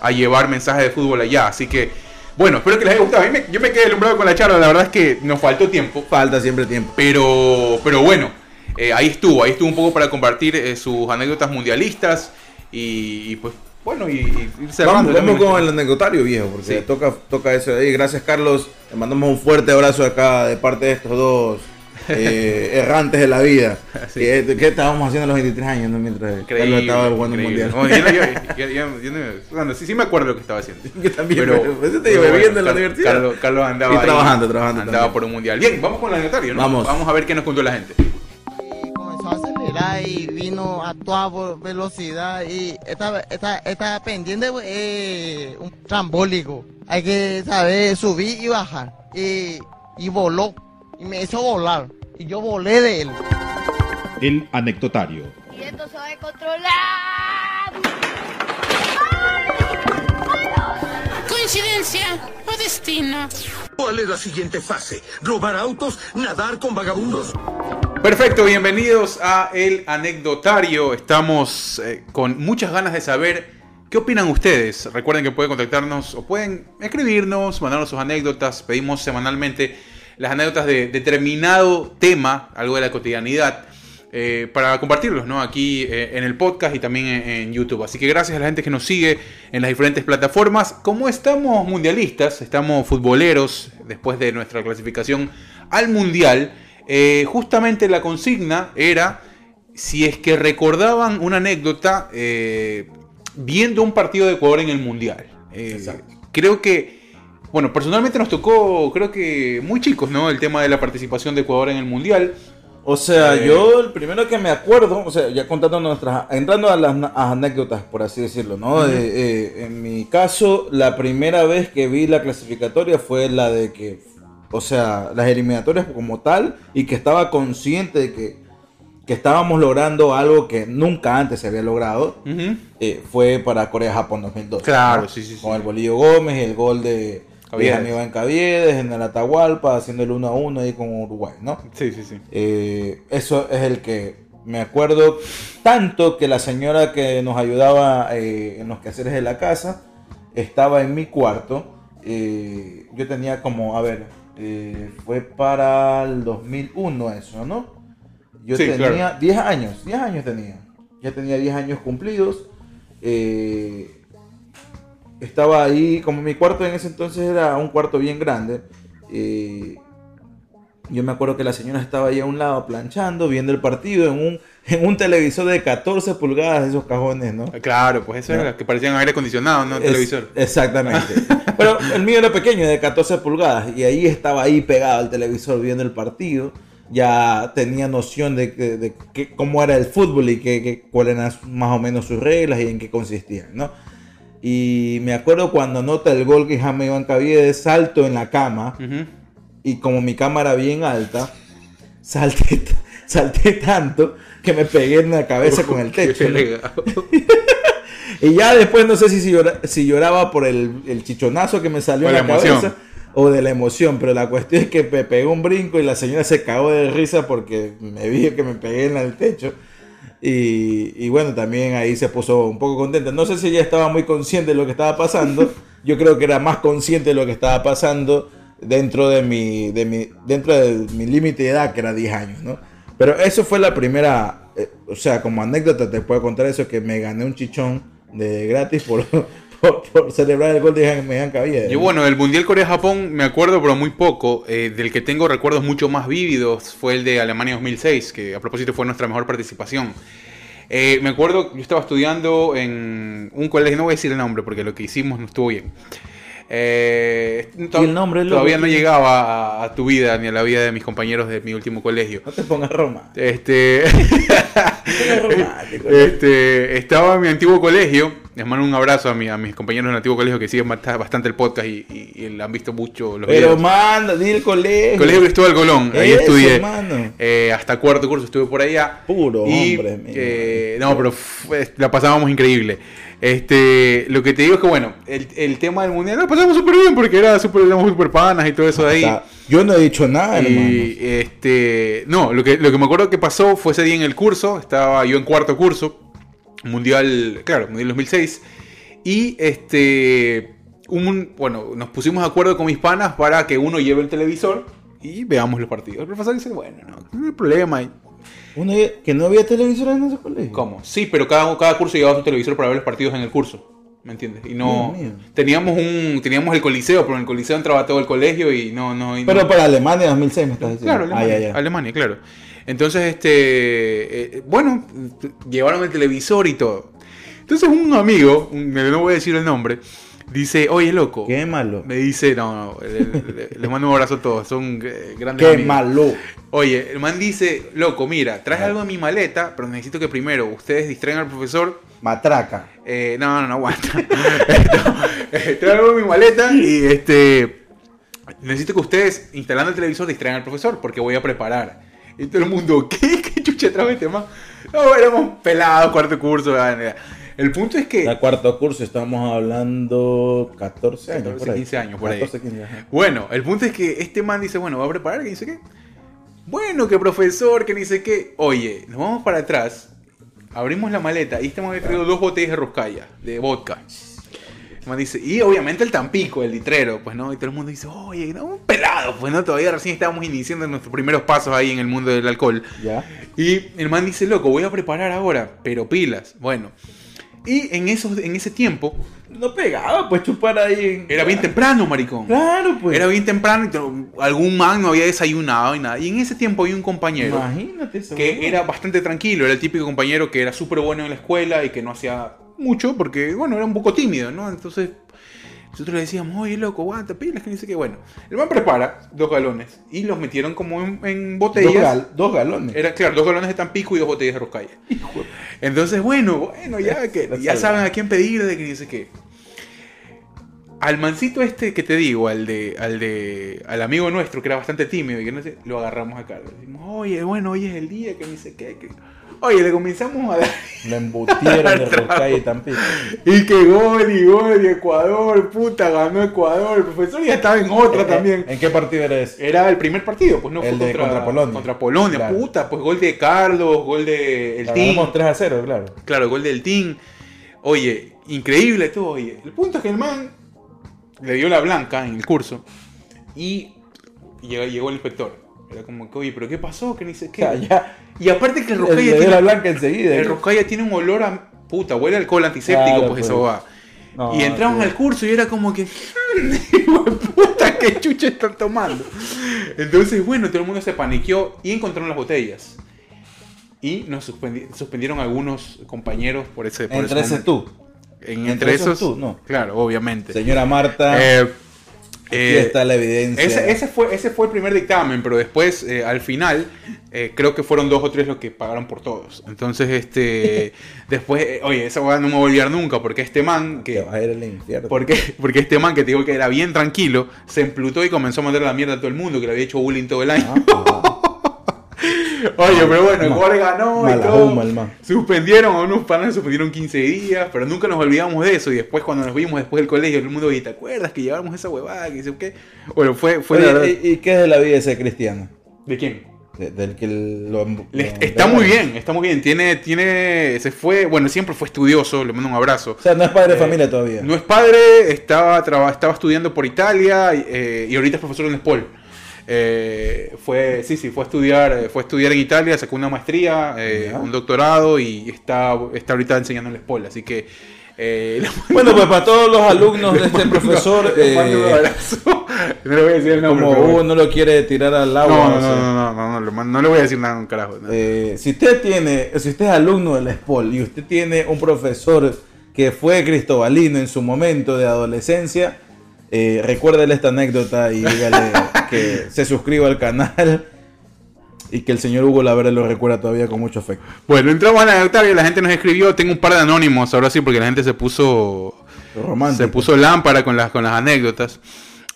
a llevar mensajes de fútbol allá. Así que, bueno, espero que les haya gustado. A mí me- yo me quedé alumbrado con la charla, la verdad es que nos faltó tiempo, falta siempre tiempo. pero, pero bueno, eh, ahí estuvo, ahí estuvo un poco para compartir eh, sus anécdotas mundialistas y, y, pues, bueno, y, y cerrando Vamos, vamos con este- el anecdotario viejo, porque Sí. toca, toca eso de ahí. Gracias, Carlos. Le mandamos un fuerte abrazo acá de parte de estos dos eh, errantes de la vida. Sí. ¿Qué, qué estábamos haciendo a los 23 años ¿no? mientras Carlos estaba jugando un mundial? No, yo no- yo- yo- yo no- bueno, sí, sí me acuerdo lo que estaba haciendo. Yo también, Pero, pero, este pero iba bebiendo en la universidad. Carlos, Carlos andaba Y ahí, trabajando, trabajando Andaba también. por un mundial. Bien, vamos con el anecdotario, ¿no? Vamos. Vamos a ver qué nos contó la gente. y comenzó a acelerar y vino a toda velocidad y esta, esta, esta pendiente es eh, un trambólico. Hay que saber subir y bajar. Y, y voló. Y me hizo volar. Y yo volé de él. El anecdotario. Y esto se va a controlar. ¿Coincidencia o destino? ¿Cuál es la siguiente fase? ¿Robar autos? ¿Nadar con vagabundos? Perfecto, bienvenidos a El Anecdotario. Estamos eh, con muchas ganas de saber qué opinan ustedes. Recuerden que pueden contactarnos o pueden escribirnos, mandarnos sus anécdotas. Pedimos semanalmente las anécdotas de determinado tema, algo de la cotidianidad, eh, para compartirlos ¿no? aquí eh, en el podcast y también en, en YouTube. Así que gracias a la gente que nos sigue en las diferentes plataformas. Como estamos mundialistas, estamos futboleros después de nuestra clasificación al mundial. Eh, justamente la consigna era si es que recordaban una anécdota viendo un partido de Ecuador en el Mundial. Creo que, bueno, personalmente nos tocó, creo que muy chicos, ¿no? El tema de la participación de Ecuador en el Mundial. O sea, Eh. yo el primero que me acuerdo, o sea, ya contando nuestras, entrando a las a anécdotas, por así decirlo, ¿no? Eh, eh, en mi caso, la primera vez que vi la clasificatoria fue la de que, o sea, las eliminatorias como tal, y que estaba consciente de que, que estábamos logrando algo que nunca antes se había logrado, fue para Corea-Japón 2002. Claro, ¿no? sí, sí, sí. Con el Bolillo Gómez el gol de Caviedes. de Iván Caviedes en el Atahualpa, haciendo el 1 a 1 ahí con Uruguay, ¿no? Sí, sí, sí. Eh, eso es el que me acuerdo tanto que la señora que nos ayudaba eh, en los quehaceres de la casa estaba en mi cuarto. eh, yo tenía como, a ver, eh, fue para el 2001 eso, ¿no? Yo Sí, tenía claro. 10 años, 10 años tenía. Ya tenía 10 años cumplidos. eh, estaba ahí, como mi cuarto en ese entonces era un cuarto bien grande. eh, yo me acuerdo que la señora estaba ahí a un lado planchando, viendo el partido en un, en un televisor de 14 pulgadas, esos cajones, ¿no? Claro, pues eso Ya. era que parecían aire acondicionado, ¿no? El Es- televisor. Exactamente. Pero el mío era pequeño, de 14 pulgadas, y ahí estaba ahí pegado al televisor viendo el partido. Ya tenía noción de, que- de que- cómo era el fútbol y que, que- cuáles eran más o menos sus reglas y en qué consistían, ¿no? Y me acuerdo cuando anota el gol que Jaime Iván Caviedes, salto en la cama, Ujú. y como mi cámara bien alta, salté, salté tanto que me pegué en la cabeza con el techo. Y ya después no sé si, si, llora- si lloraba por el, el chichonazo que me salió en la, cabeza o de la emoción, pero la cuestión es que me pegué un brinco y la señora se cagó de risa porque me vio que me pegué en el techo. Y, y bueno, también ahí se puso un poco contenta. No sé si ella estaba muy consciente de lo que estaba pasando. Yo creo que era más consciente de lo que estaba pasando dentro de mi, de mi, dentro de mi límite de edad, que era 10 años, ¿no? Pero eso fue la primera, eh, o sea, como anécdota te puedo contar eso, que me gané un chichón de gratis por, por, por celebrar el gol de Jan- Mejan Caviedes. Yo, bueno, del Mundial Corea-Japón me acuerdo, pero muy poco. Eh, del que tengo recuerdos mucho más vívidos fue el de Alemania 2006, que a propósito fue nuestra mejor participación. Eh, me acuerdo, yo estaba estudiando en un colegio, no voy a decir el nombre porque lo que hicimos no estuvo bien. Eh, to- el nombre, loco? todavía no llegaba a, a tu vida ni a la vida de mis compañeros de mi último colegio. No te pongas Roma. Este, este, estaba en mi antiguo colegio. Les mando un abrazo a, mi- a mis compañeros del antiguo colegio que siguen bast- bastante el podcast y, y- han visto mucho los Pero videos. manda, di el colegio. Colegio Cristóbal Colón, ahí estudié. Eh, hasta cuarto curso estuve por allá. Puro Y, hombre, eh, no, pero fue- la pasábamos increíble. Este, lo que te digo es que, bueno, el, el tema del mundial la pasamos súper bien porque era super, éramos súper panas y todo eso de ahí. O sea, yo no he dicho nada, hermano. Y este, no, lo que, lo que me acuerdo que pasó fue ese día en el curso, estaba yo en cuarto curso, mundial, claro, mundial 2006, y este, un, bueno, nos pusimos de acuerdo con mis panas para que uno lleve el televisor y veamos los partidos. El profesor dice, bueno, no, no hay problema. Uno que no había televisor en ese colegio. ¿Cómo? Sí, pero cada, cada curso llevaba su televisor para ver los partidos en el curso. ¿Me entiendes? Y no. Teníamos un teníamos el coliseo, pero en el coliseo entraba todo el colegio y no. no y no- Pero para Alemania 2006 me estás diciendo. Claro, Alemania, Ah, ya, ya. Alemania, claro. Entonces, este, eh, bueno, llevaron el televisor y todo. Entonces un amigo, no voy a decir el nombre, dice, oye, loco. Qué malo. Me dice, no, no, le- mando un abrazo a todos, son eh, grandes Qué amigos. malo. Oye, el man dice, loco, mira, traje algo en mi maleta, pero necesito que primero ustedes distraigan al profesor. Matraca. Eh, no, no, no aguanta. Eh, traje algo en mi maleta y este necesito que ustedes, instalando el televisor, distraigan al profesor porque voy a preparar. Y todo el mundo, ¿qué? ¿Qué chucha trae este man? No, éramos pelados, cuarto curso. ah, El punto es que... La cuarto curso estamos hablando 14 años. 14, por ahí. 15 años, por ahí. 14, 15 años. Bueno, el punto es que este man dice, bueno, va a preparar, que dice qué. Bueno, que profesor, que dice qué. Oye, nos vamos para atrás, abrimos la maleta y este man había traído dos botellas de roscaya, de vodka. El man dice, y obviamente el Tampico, el litrero, pues no, y todo el mundo dice, oye, no, un pelado, pues no, todavía recién estábamos iniciando nuestros primeros pasos ahí en el mundo del alcohol. Ya. Y el man dice, loco, voy a preparar ahora, pero pilas. Bueno, y en, esos, en ese tiempo, No pegaba, pues chupar ahí. en- era bien temprano, maricón. Claro, pues. Era bien temprano y algún man no había desayunado y nada. Y en ese tiempo había un compañero Imagínate eso. que era bastante tranquilo, era el típico compañero que era súper bueno en la escuela y que no hacía mucho porque, bueno, era un poco tímido, ¿no? Entonces, nosotros le decíamos, oye, loco, aguanta, pilas, que dice que bueno. El man prepara dos galones y los metieron como en, en Dos, botellas. gal- dos galones. Era, claro, dos galones de Tampico y dos botellas de Roscaya. Entonces, bueno, bueno, ya que ya saben a quién pedir de que dice que. Al mancito este que te digo, al de, al de, al amigo nuestro que era bastante tímido y que no sé, lo agarramos acá. Le decimos, oye, bueno, hoy es el día que dice que, que. Oye, le comenzamos a dar. Lo embutieron de Roscaya y Tampico. Y que gol y gol y Ecuador, puta, ganó Ecuador. El profesor ya estaba en otra Eh, también. ¿En qué partido era ese? Era el primer partido, pues no El fue de contra, contra Polonia. Contra Polonia, Claro. puta, pues gol de Carlos, gol de el La Team. ganamos 3 a 0, claro. Claro, gol del Team. Oye, increíble todo. Oye, el punto es que el man le dio la blanca en el curso y llegó, llegó el inspector. Era como que, oye, pero ¿qué pasó? Que ni sé qué. Ya, ya. Y aparte que el Roscaya tiene, la blanca enseguida. el Roscaya tiene un olor a puta, huele a alcohol antiséptico, Claro, pues eso va. No, y entramos sí. al curso y era como que, puta, qué chucha están tomando. Entonces, bueno, todo el mundo se paniqueó y encontraron las botellas. Y nos suspendi- suspendieron algunos compañeros por ese por Entre ese ese tú. En- Entre entre esos esos, tú, no. Claro, obviamente. Señora Marta, Eh, aquí eh, está la evidencia. ese, ese fue, ese fue el primer dictamen, pero después, eh, al final, eh, creo que fueron dos o tres los que pagaron por todos. Entonces, este, después, eh, oye, esa no me voy a olvidar nunca, porque este man, Que que, va a ir al infierno. porque, porque este man que te digo que era bien tranquilo, se emplutó y comenzó a mandar la mierda a todo el mundo, que le había hecho bullying todo el año. Ah, Oye, pero bueno, el ganó y todo. huma el man. Suspendieron a unos panas, suspendieron 15 días, pero nunca nos olvidamos de eso. Y después, cuando nos vimos después del colegio, el mundo, oye, ¿te acuerdas que llevamos esa huevada? Que dice, ¿qué? Bueno, fue, fue la Oye, ¿y, y qué es de la vida de ese cristiano? ¿De quién? De- del que lo, lo- está muy bien, está muy bien. Tiene, tiene, se fue, bueno, siempre fue estudioso, le mando un abrazo. O sea, no es padre de Eh, familia todavía. No es padre, estaba, traba- estaba estudiando por Italia eh, y ahorita es profesor en SPOL. Eh, fue, sí, sí, fue a estudiar, eh, fue a estudiar en Italia, sacó una maestría, eh, un doctorado y está, está ahorita enseñando en la SPOL. Así que eh, Bueno, pues para todos los alumnos de este profesor, eh. No le voy a decir como Hugo no lo quiere tirar al agua, no, no, no, no, no, no, no le voy a decir nada, un carajo. no. eh, si usted tiene, si usted es alumno de la SPOL y usted tiene un profesor que fue cristobalino en su momento de adolescencia, eh, recuérdele esta anécdota y dígale que se suscriba al canal y que el señor Hugo Lavera lo recuerda todavía con mucho afecto. Bueno, entramos a la notarios, la gente nos escribió, tengo un par de anónimos ahora sí, porque la gente se puso Romántico. se puso lámpara con las, con las anécdotas.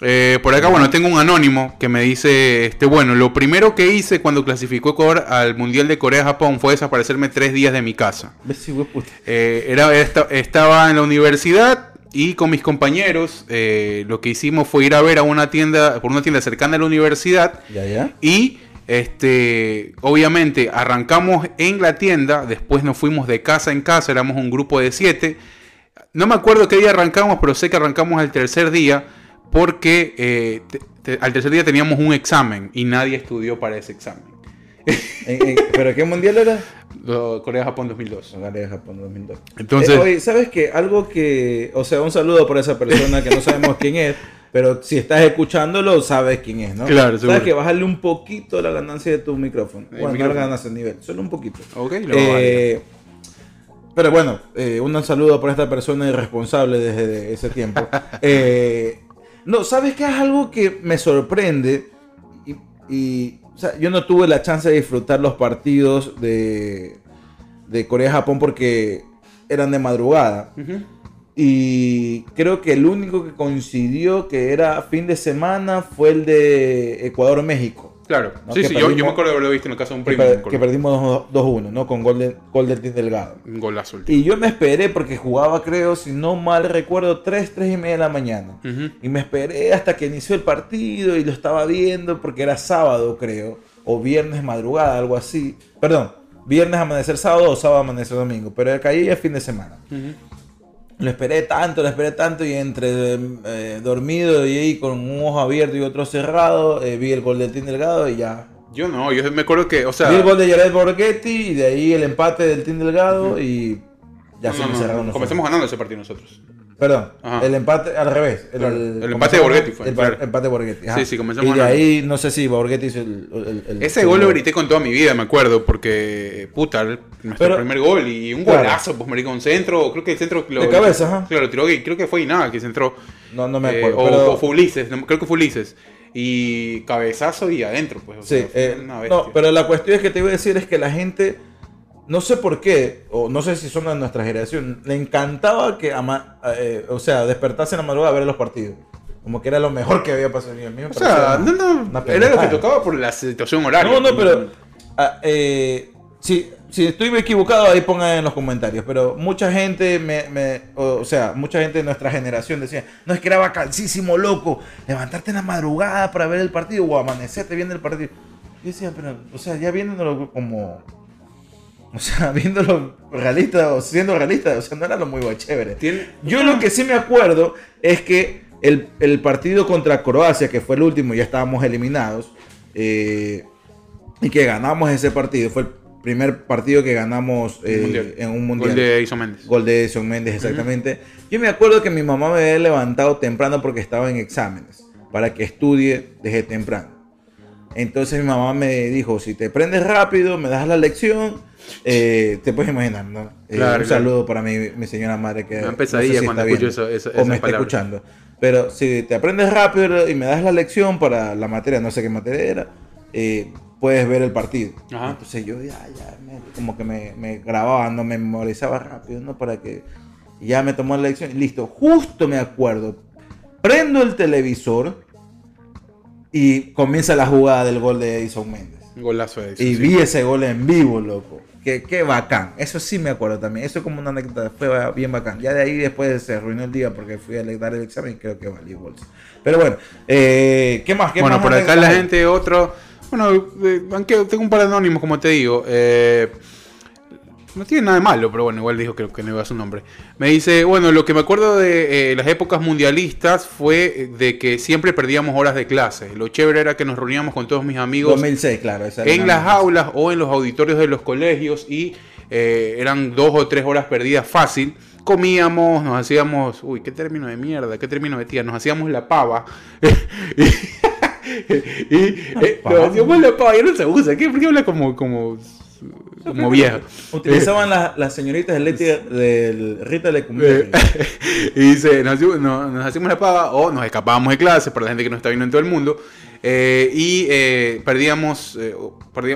Eh, por acá, bueno, tengo un anónimo que me dice, este, bueno, lo primero que hice cuando clasificó Ecuador al Mundial de Corea-Japón fue desaparecerme tres días de mi casa. Eh, era, esta- estaba en la universidad y con mis compañeros eh, lo que hicimos fue ir a ver a una tienda, por una tienda cercana a la universidad Ya, ya. y este, obviamente arrancamos en la tienda, después nos fuimos de casa en casa, éramos un grupo de siete. No me acuerdo qué día arrancamos, pero sé que arrancamos al tercer día porque eh, te- te- al tercer día teníamos un examen y nadie estudió para ese examen. En- en- ¿Pero qué mundial era? Corea-Japón 2002. Corea Japón 2002. Entonces- Eh, oye, ¿sabes qué? Algo que, o sea, un saludo por esa persona que no sabemos quién es, pero si estás escuchándolo, sabes quién es, ¿no? Claro, seguro. Sabes que bajarle un poquito la ganancia de tu micrófono. El bueno, no micrófono. la ganancia de nivel, solo un poquito. Ok, lo Eh, pero bueno, eh, un saludo por esta persona irresponsable desde ese tiempo. Eh, no, ¿sabes qué es algo que me sorprende? Y, y, o sea, yo no tuve la chance de disfrutar los partidos de, de Corea-Japón porque eran de madrugada. Y creo que el único que coincidió que era fin de semana fue el de Ecuador-México. Claro, No, sí, que sí, yo, me acuerdo de haberlo visto en el caso de un Que, primo. per- que acuerdo. perdimos 2-1, ¿no? Con gol, de- gol del Team Delgado. Un golazo tío. Y yo me esperé porque jugaba, creo, si no mal recuerdo, 3, 3 y media de la mañana. Y me esperé hasta que inició el partido y lo estaba viendo porque era sábado, creo. O viernes madrugada, algo así. Perdón, viernes amanecer sábado o sábado amanecer domingo. Pero caía fin de semana. Ujú. Lo esperé tanto, lo esperé tanto y entre eh, dormido y ahí con un ojo abierto y otro cerrado, eh, vi el gol del Team Delgado y ya. Yo no, yo me acuerdo que, o sea, vi el gol de Jared Borghetti y de ahí el empate del Team Delgado y ya no, se no, no, comenzamos ganando ese partido nosotros. Perdón, Ajá. el empate al revés. El, empate de Borghetti fue, El claro. empate de Borghetti. ajá. Sí, sí, comenzamos Y de ahí, no sé si Borghetti hizo el. el- Ese gol lo grité con toda mi vida, me acuerdo, porque, puta, nuestro Pero- primer gol y un Claro. golazo, pues, marica, un centro, creo que el centro... Lo, De cabeza, ajá. Claro, tiró, y creo que fue Inaga que centró. No, no me Eh, acuerdo. o, pero- o fue Ulises, creo que fue Ulises. Y cabezazo y adentro, pues. o Sí, sea, eh, una no, pero la cuestión es que te iba a decir es que la gente, no sé por qué, o no sé si son de nuestra generación, le encantaba que, ama- eh, o sea, despertarse en la madrugada a ver los partidos. Como que era lo mejor que había pasado. A mí me O sea, no, no, era lo que tocaba por la situación horaria. No, no, pero ah, eh, si, si estoy equivocado, ahí pongan en los comentarios. Pero mucha gente, me, me- o, o sea, mucha gente de nuestra generación decía, no es que era vacancísimo, loco, levantarte en la madrugada para ver el partido o amanecerte viendo el partido. Yo decía, pero, o sea, ya viéndolo como, o sea, viéndolo realista o siendo realista, o sea, no era lo muy chévere. Tiene- Yo lo que sí me acuerdo es que el, el partido contra Croacia, que fue el último, ya estábamos eliminados, eh, y que ganamos ese partido, fue el primer partido que ganamos eh, en un mundial. Gol de Iso Méndez. Gol de Edson Méndez, exactamente. Yo me acuerdo que mi mamá me había levantado temprano porque estaba en exámenes, para que estudie desde temprano. Entonces mi mamá me dijo, si te prendes rápido, me das la lección, eh, te puedes imaginar, ¿no? Eh, Claro, un claro. saludo para mi, mi señora madre que dan no sé si cuando está escucho eso- eso- o me está escuchando. Pero si te aprendes rápido y me das la lección para la materia, no sé qué materia era, eh, puedes ver el partido. Ajá. Entonces yo ya, ya, me- como que me, me grababa, no me memorizaba rápido, ¿no? Para que ya me tomó la lección listo. Justo me acuerdo. Prendo el televisor y comienza la jugada del gol de Edison Méndez. Golazo de Y sí. vi ese gol en vivo, loco. Qué, qué bacán. Eso sí me acuerdo también. Eso es como una anécdota. Fue bien bacán. Ya de ahí después se arruinó el día porque fui a dar el examen y creo que valí bolsa. Pero bueno, eh, ¿qué más? ¿Qué Bueno, más por acá la gente, otro. Bueno, eh, tengo un par de anónimos, como te digo. eh, no tiene nada de malo, pero bueno, igual dijo que, que no iba a su nombre. Me dice, bueno, lo que me acuerdo de eh, las épocas mundialistas fue de que siempre perdíamos horas de clase. Lo chévere era que nos reuníamos con todos mis amigos 2006, claro. esa en las aulas o en los auditorios de los colegios y eh, eran dos o tres horas perdidas fácil. Comíamos, nos hacíamos, uy, qué término de mierda, qué término de tía, nos hacíamos la pava. y eh, nos hacíamos la pava, ya no se usa, ¿qué? ¿por qué habla como, como, como vieja? Utilizaban las, las señoritas del del Rita Lecumberri. y dice, nos, hacíamos- no- nos hacíamos la pava o nos escapábamos de clase para la gente que no está viendo en todo el mundo. eh, y eh, perdíamos, eh,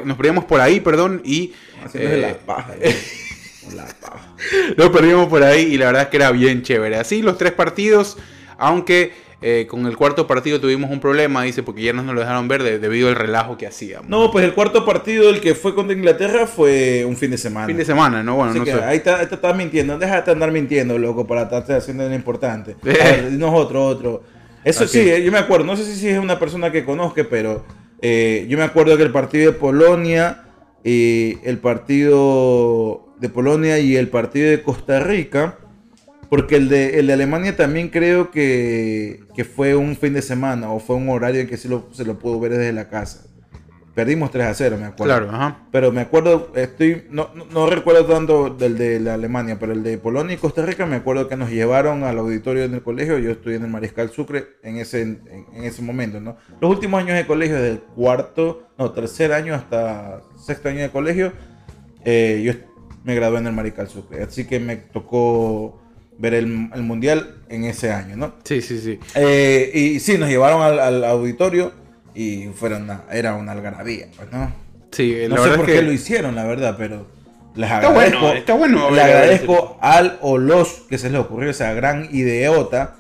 nos perdíamos por ahí, perdón, y eh, la paja. ¿no? la paja. nos perdíamos por ahí y la verdad es que era bien chévere. Así los tres partidos, aunque eh, con el cuarto partido tuvimos un problema, dice, porque ya no nos lo dejaron ver de- debido al relajo que hacíamos. No, pues el cuarto partido, el que fue contra Inglaterra, fue un fin de semana. Fin de semana, ¿no? Bueno, Así no que sé. ahí te estás mintiendo. Déjate andar mintiendo, loco, para estarte haciendo lo importante. Eh. ver, dinos otro, otro. Eso Aquí. sí, eh, yo me acuerdo. No sé si, si es una persona que conozca, pero eh, yo me acuerdo que el partido de Polonia, y el partido de Polonia y el partido de Costa Rica, porque el de, el de Alemania también creo que, que fue un fin de semana o fue un horario en que sí lo, se lo pudo ver desde la casa. perdimos 3 a 0, me acuerdo. Claro, ajá. Pero me acuerdo, estoy, no, no, no recuerdo tanto del de la Alemania, pero el de Polonia y Costa Rica me acuerdo que nos llevaron al auditorio en el colegio. Yo estudié en el Mariscal Sucre en ese, en, en ese momento, ¿no? Los últimos años de colegio, desde el cuarto, no, tercer año hasta sexto año de colegio, eh, yo me gradué en el Mariscal Sucre. Así que me tocó ver el, el mundial en ese año, ¿no? Sí, sí, sí. Eh, y sí, nos llevaron al, al auditorio y fueron una- era una algarabía, pues, ¿no? Sí, No sé por es qué que lo hicieron, la verdad, pero les Está agradezco. bueno, está bueno Le agradezco al o los que se les ocurrió esa gran ideota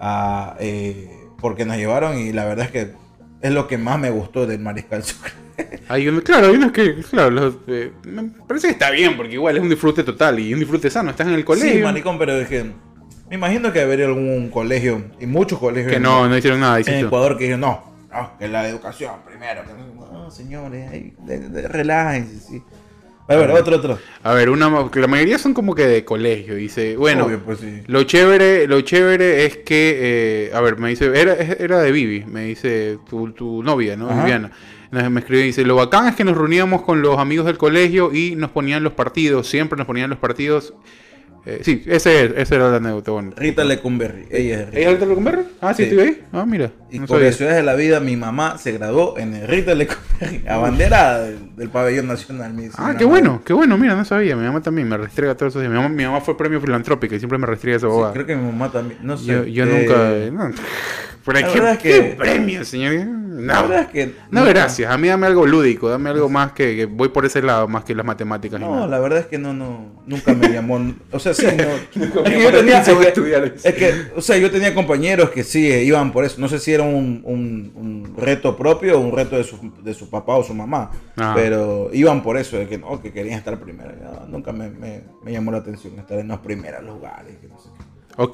a, eh, porque nos llevaron y la verdad es que es lo que más me gustó del Mariscal Sucre. Hay uno- claro, hay unos que, claro, los, eh, me parece que está bien, porque igual es un disfrute total y un disfrute sano. Estás en el colegio. Sí, maricón, pero es que me imagino que habría algún colegio y muchos colegios que en- no, no hicieron nada, en. Ecuador que dijeron, no, no, que la educación primero. que no, no, señores, ahí, de- de- relájense, sí. A ver, otro, otro. A ver, una la mayoría son como que de colegio. Dice, bueno, Obvio, pues sí. lo chévere, lo chévere es que, eh, a ver, me dice, era, era de Vivi, me dice tu, tu novia, ¿no? Ajá. Viviana. Me escribe y dice, lo bacán es que nos reuníamos con los amigos del colegio y nos ponían los partidos, siempre nos ponían los partidos. Eh, sí, ese, es- esa era la anécdota. Bueno. Rita Lecumberri, ella es Rita. ¿Ella ahorita lo converre? Ah, sí, Sí. estoy ahí. Ah, mira. Y no por sabía. ciudades de la vida, mi mamá se graduó en el Rita Lecumberri, abanderada del, del pabellón nacional. mi- Ah, qué bueno, qué bueno, mira, no sabía. Mi mamá también me restrega todos esos días. Mi mamá, mi mamá fue premio filantrópico y siempre me restriega esa Sí, bobada. creo que mi mamá también, no sé. Yo, yo eh, nunca. No. ¿Por la qué, verdad es qué que- premio, señor? La No. verdad es que No, nunca- gracias. A mí dame algo lúdico, dame algo más que, que voy por ese lado, más que las matemáticas. No, la verdad es que no, no, nunca me llamó. O sea, sí, no. Es me que yo tenía, atención es que- estudiar eso. es que, o sea, yo tenía compañeros que sí eh, iban por eso. No sé si era un, un- un reto propio o un reto de su, de su papá o su mamá. Ah. Pero iban por eso, de que no, que querían estar primero. Nunca me, me- me llamó la atención estar en los primeros lugares. que no sé.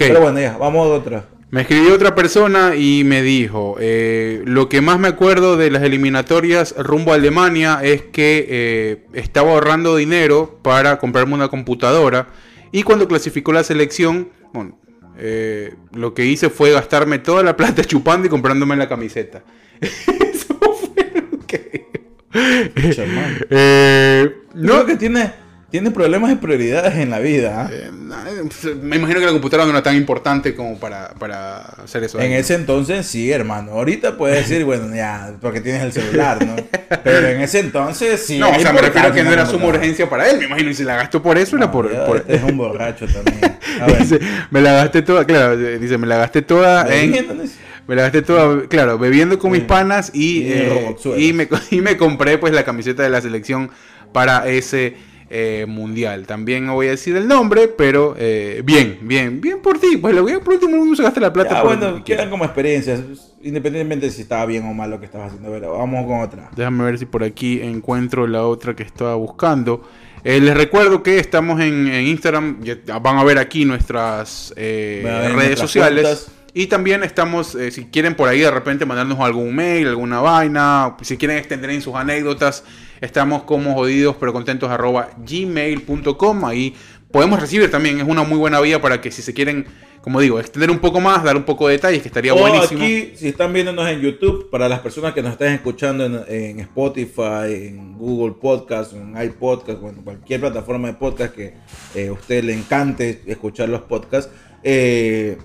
Pero bueno, ya, vamos a otra. Me escribió otra persona y me dijo, eh, lo que más me acuerdo de las eliminatorias rumbo a Alemania es que eh, estaba ahorrando dinero para comprarme una computadora y cuando clasificó la selección, bueno, eh, lo que hice fue gastarme toda la plata chupando y comprándome la camiseta. Eso fue lo que... Pucha, hermano. Eh, No, no, creo que tiene, tiene problemas de prioridades en la vida. ¿ah? eh, me imagino que la computadora no era tan importante como para, para hacer eso. En ese entonces sí, hermano. Ahorita puedes decir, bueno, ya, porque tienes el celular, ¿no? Pero en ese entonces sí. No, o era sea, me refiero a que no era suma urgencia para él, me imagino, y si la gastó por eso era No, por... ya por- este es un borracho también. A ver. Dice, me la gasté toda, claro, dice, me la gasté toda en... Me la gasté toda, claro, bebiendo con mis panas y, eh, y, me, y me compré pues la camiseta de la selección para ese eh, mundial. También no voy a decir el nombre, pero eh, bien, bien, bien por ti. Pues lo voy a por último uno se gasta la plata. Ya, por bueno, que quedan como experiencias, independientemente de si estaba bien o mal lo que estabas haciendo. Pero vamos con otra. Déjame ver si por aquí encuentro la otra que estaba buscando. Eh, les recuerdo que estamos en, en Instagram. van a ver aquí nuestras eh, ver redes nuestras sociales. cuentas. Y también estamos, eh, si quieren por ahí de repente mandarnos algún mail, alguna vaina, si quieren extender en sus anécdotas, estamos como jodidos pero contentos arroba gmail.com. Ahí podemos recibir también, es una muy buena vía para que si se quieren, como digo, extender un poco más, dar un poco de detalles, que estaría O buenísimo. aquí, si están viéndonos en YouTube, para las personas que nos están escuchando en, en Spotify, en Google Podcast, en iPodcast, o en cualquier plataforma de podcast que eh, a usted le encante escuchar los podcasts, eh,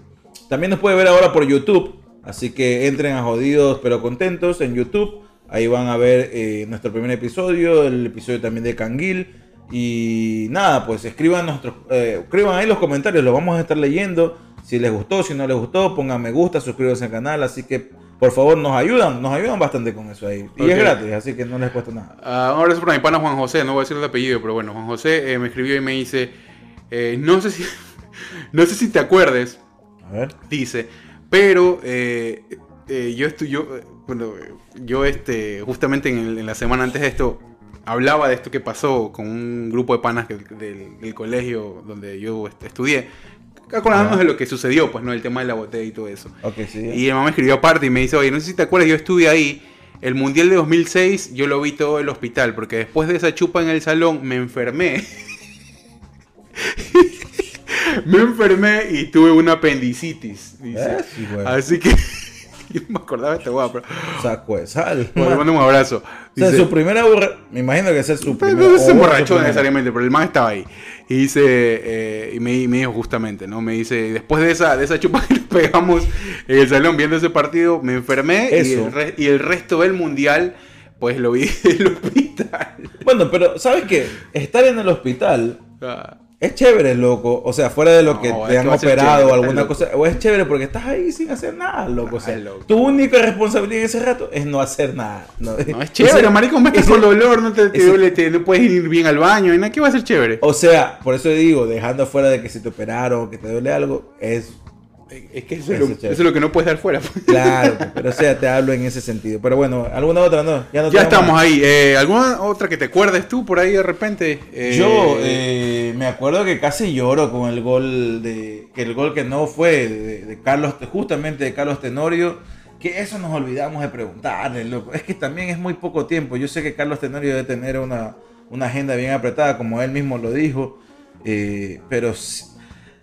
también nos puede ver ahora por YouTube. Así que entren a Jodidos pero Contentos en YouTube. Ahí van a ver eh, nuestro primer episodio, el episodio también de Canguil. Y nada, pues escriban, nuestros, eh, escriban ahí los comentarios, los vamos a estar leyendo. Si les gustó, si no les gustó, pongan me gusta, suscríbanse al canal. Así que por favor nos ayudan, nos ayudan bastante con eso ahí. Y es gratis, así que no les cuesta nada. Ah, un abrazo para mi pana Juan José, no voy a decir el apellido, pero bueno, Juan José eh, me escribió y me dice, no sé si, no sé si te acuerdes, A ver. dice, pero eh, eh, yo estoy, yo, eh, bueno, yo este, justamente en, el- en la semana antes de esto hablaba de esto que pasó con un grupo de panas que- del, del colegio donde yo est- estudié, acordándonos Ajá. de lo que sucedió, pues no, el tema de la botella y todo eso. Ok, sí. Y mi mamá me escribió aparte y me dice, oye, no sé si te acuerdas, yo estuve ahí. El Mundial de 2006 yo lo vi todo el hospital, porque después de esa chupa en el salón me enfermé. me enfermé y tuve una apendicitis. dice. Eh, sí, güey. Así que... Yo no me acordaba de esta hueá, pero. Saco de sal. Bueno, le mando un abrazo. O sea, Dice- su primera borra... Me imagino que ese es su primera. no se emborrachó necesariamente, pero el man estaba ahí. Y dice, eh, y me, me dijo justamente, ¿no? Me dice, después de esa, de esa chupa que nos pegamos en el salón viendo ese partido, me enfermé y el, re- y el resto del mundial, pues lo vi en el hospital. Bueno, pero ¿sabes qué? Estar en el hospital Ah, es chévere, loco. O sea, fuera de lo No, que te han operado o alguna cosa. O es chévere porque estás ahí sin hacer nada, loco. O sea, loco. tu única responsabilidad en ese rato es no hacer nada. No, No, es chévere, marico, ves que ese- con dolor no te, duele, te- no puedes ir bien al baño, ¿qué va a ser chévere? O sea, por eso digo, dejando afuera de que si te operaron o que te duele algo, es Es que eso, es lo, es chévere. eso es lo que no puedes dar fuera. claro. pero o sea, te hablo en ese sentido. Pero bueno, ¿alguna otra no? Ya, no ya estamos más. ahí. Eh, ¿Alguna otra que te acuerdes tú por ahí de repente? Eh, Yo eh, me acuerdo que casi lloro con el gol de que el gol que no fue de, de Carlos, justamente de Carlos Tenorio, que eso nos olvidamos de preguntarle, loco. Es que también es muy poco tiempo. Yo sé que Carlos Tenorio debe tener una, una agenda bien apretada, como él mismo lo dijo, pero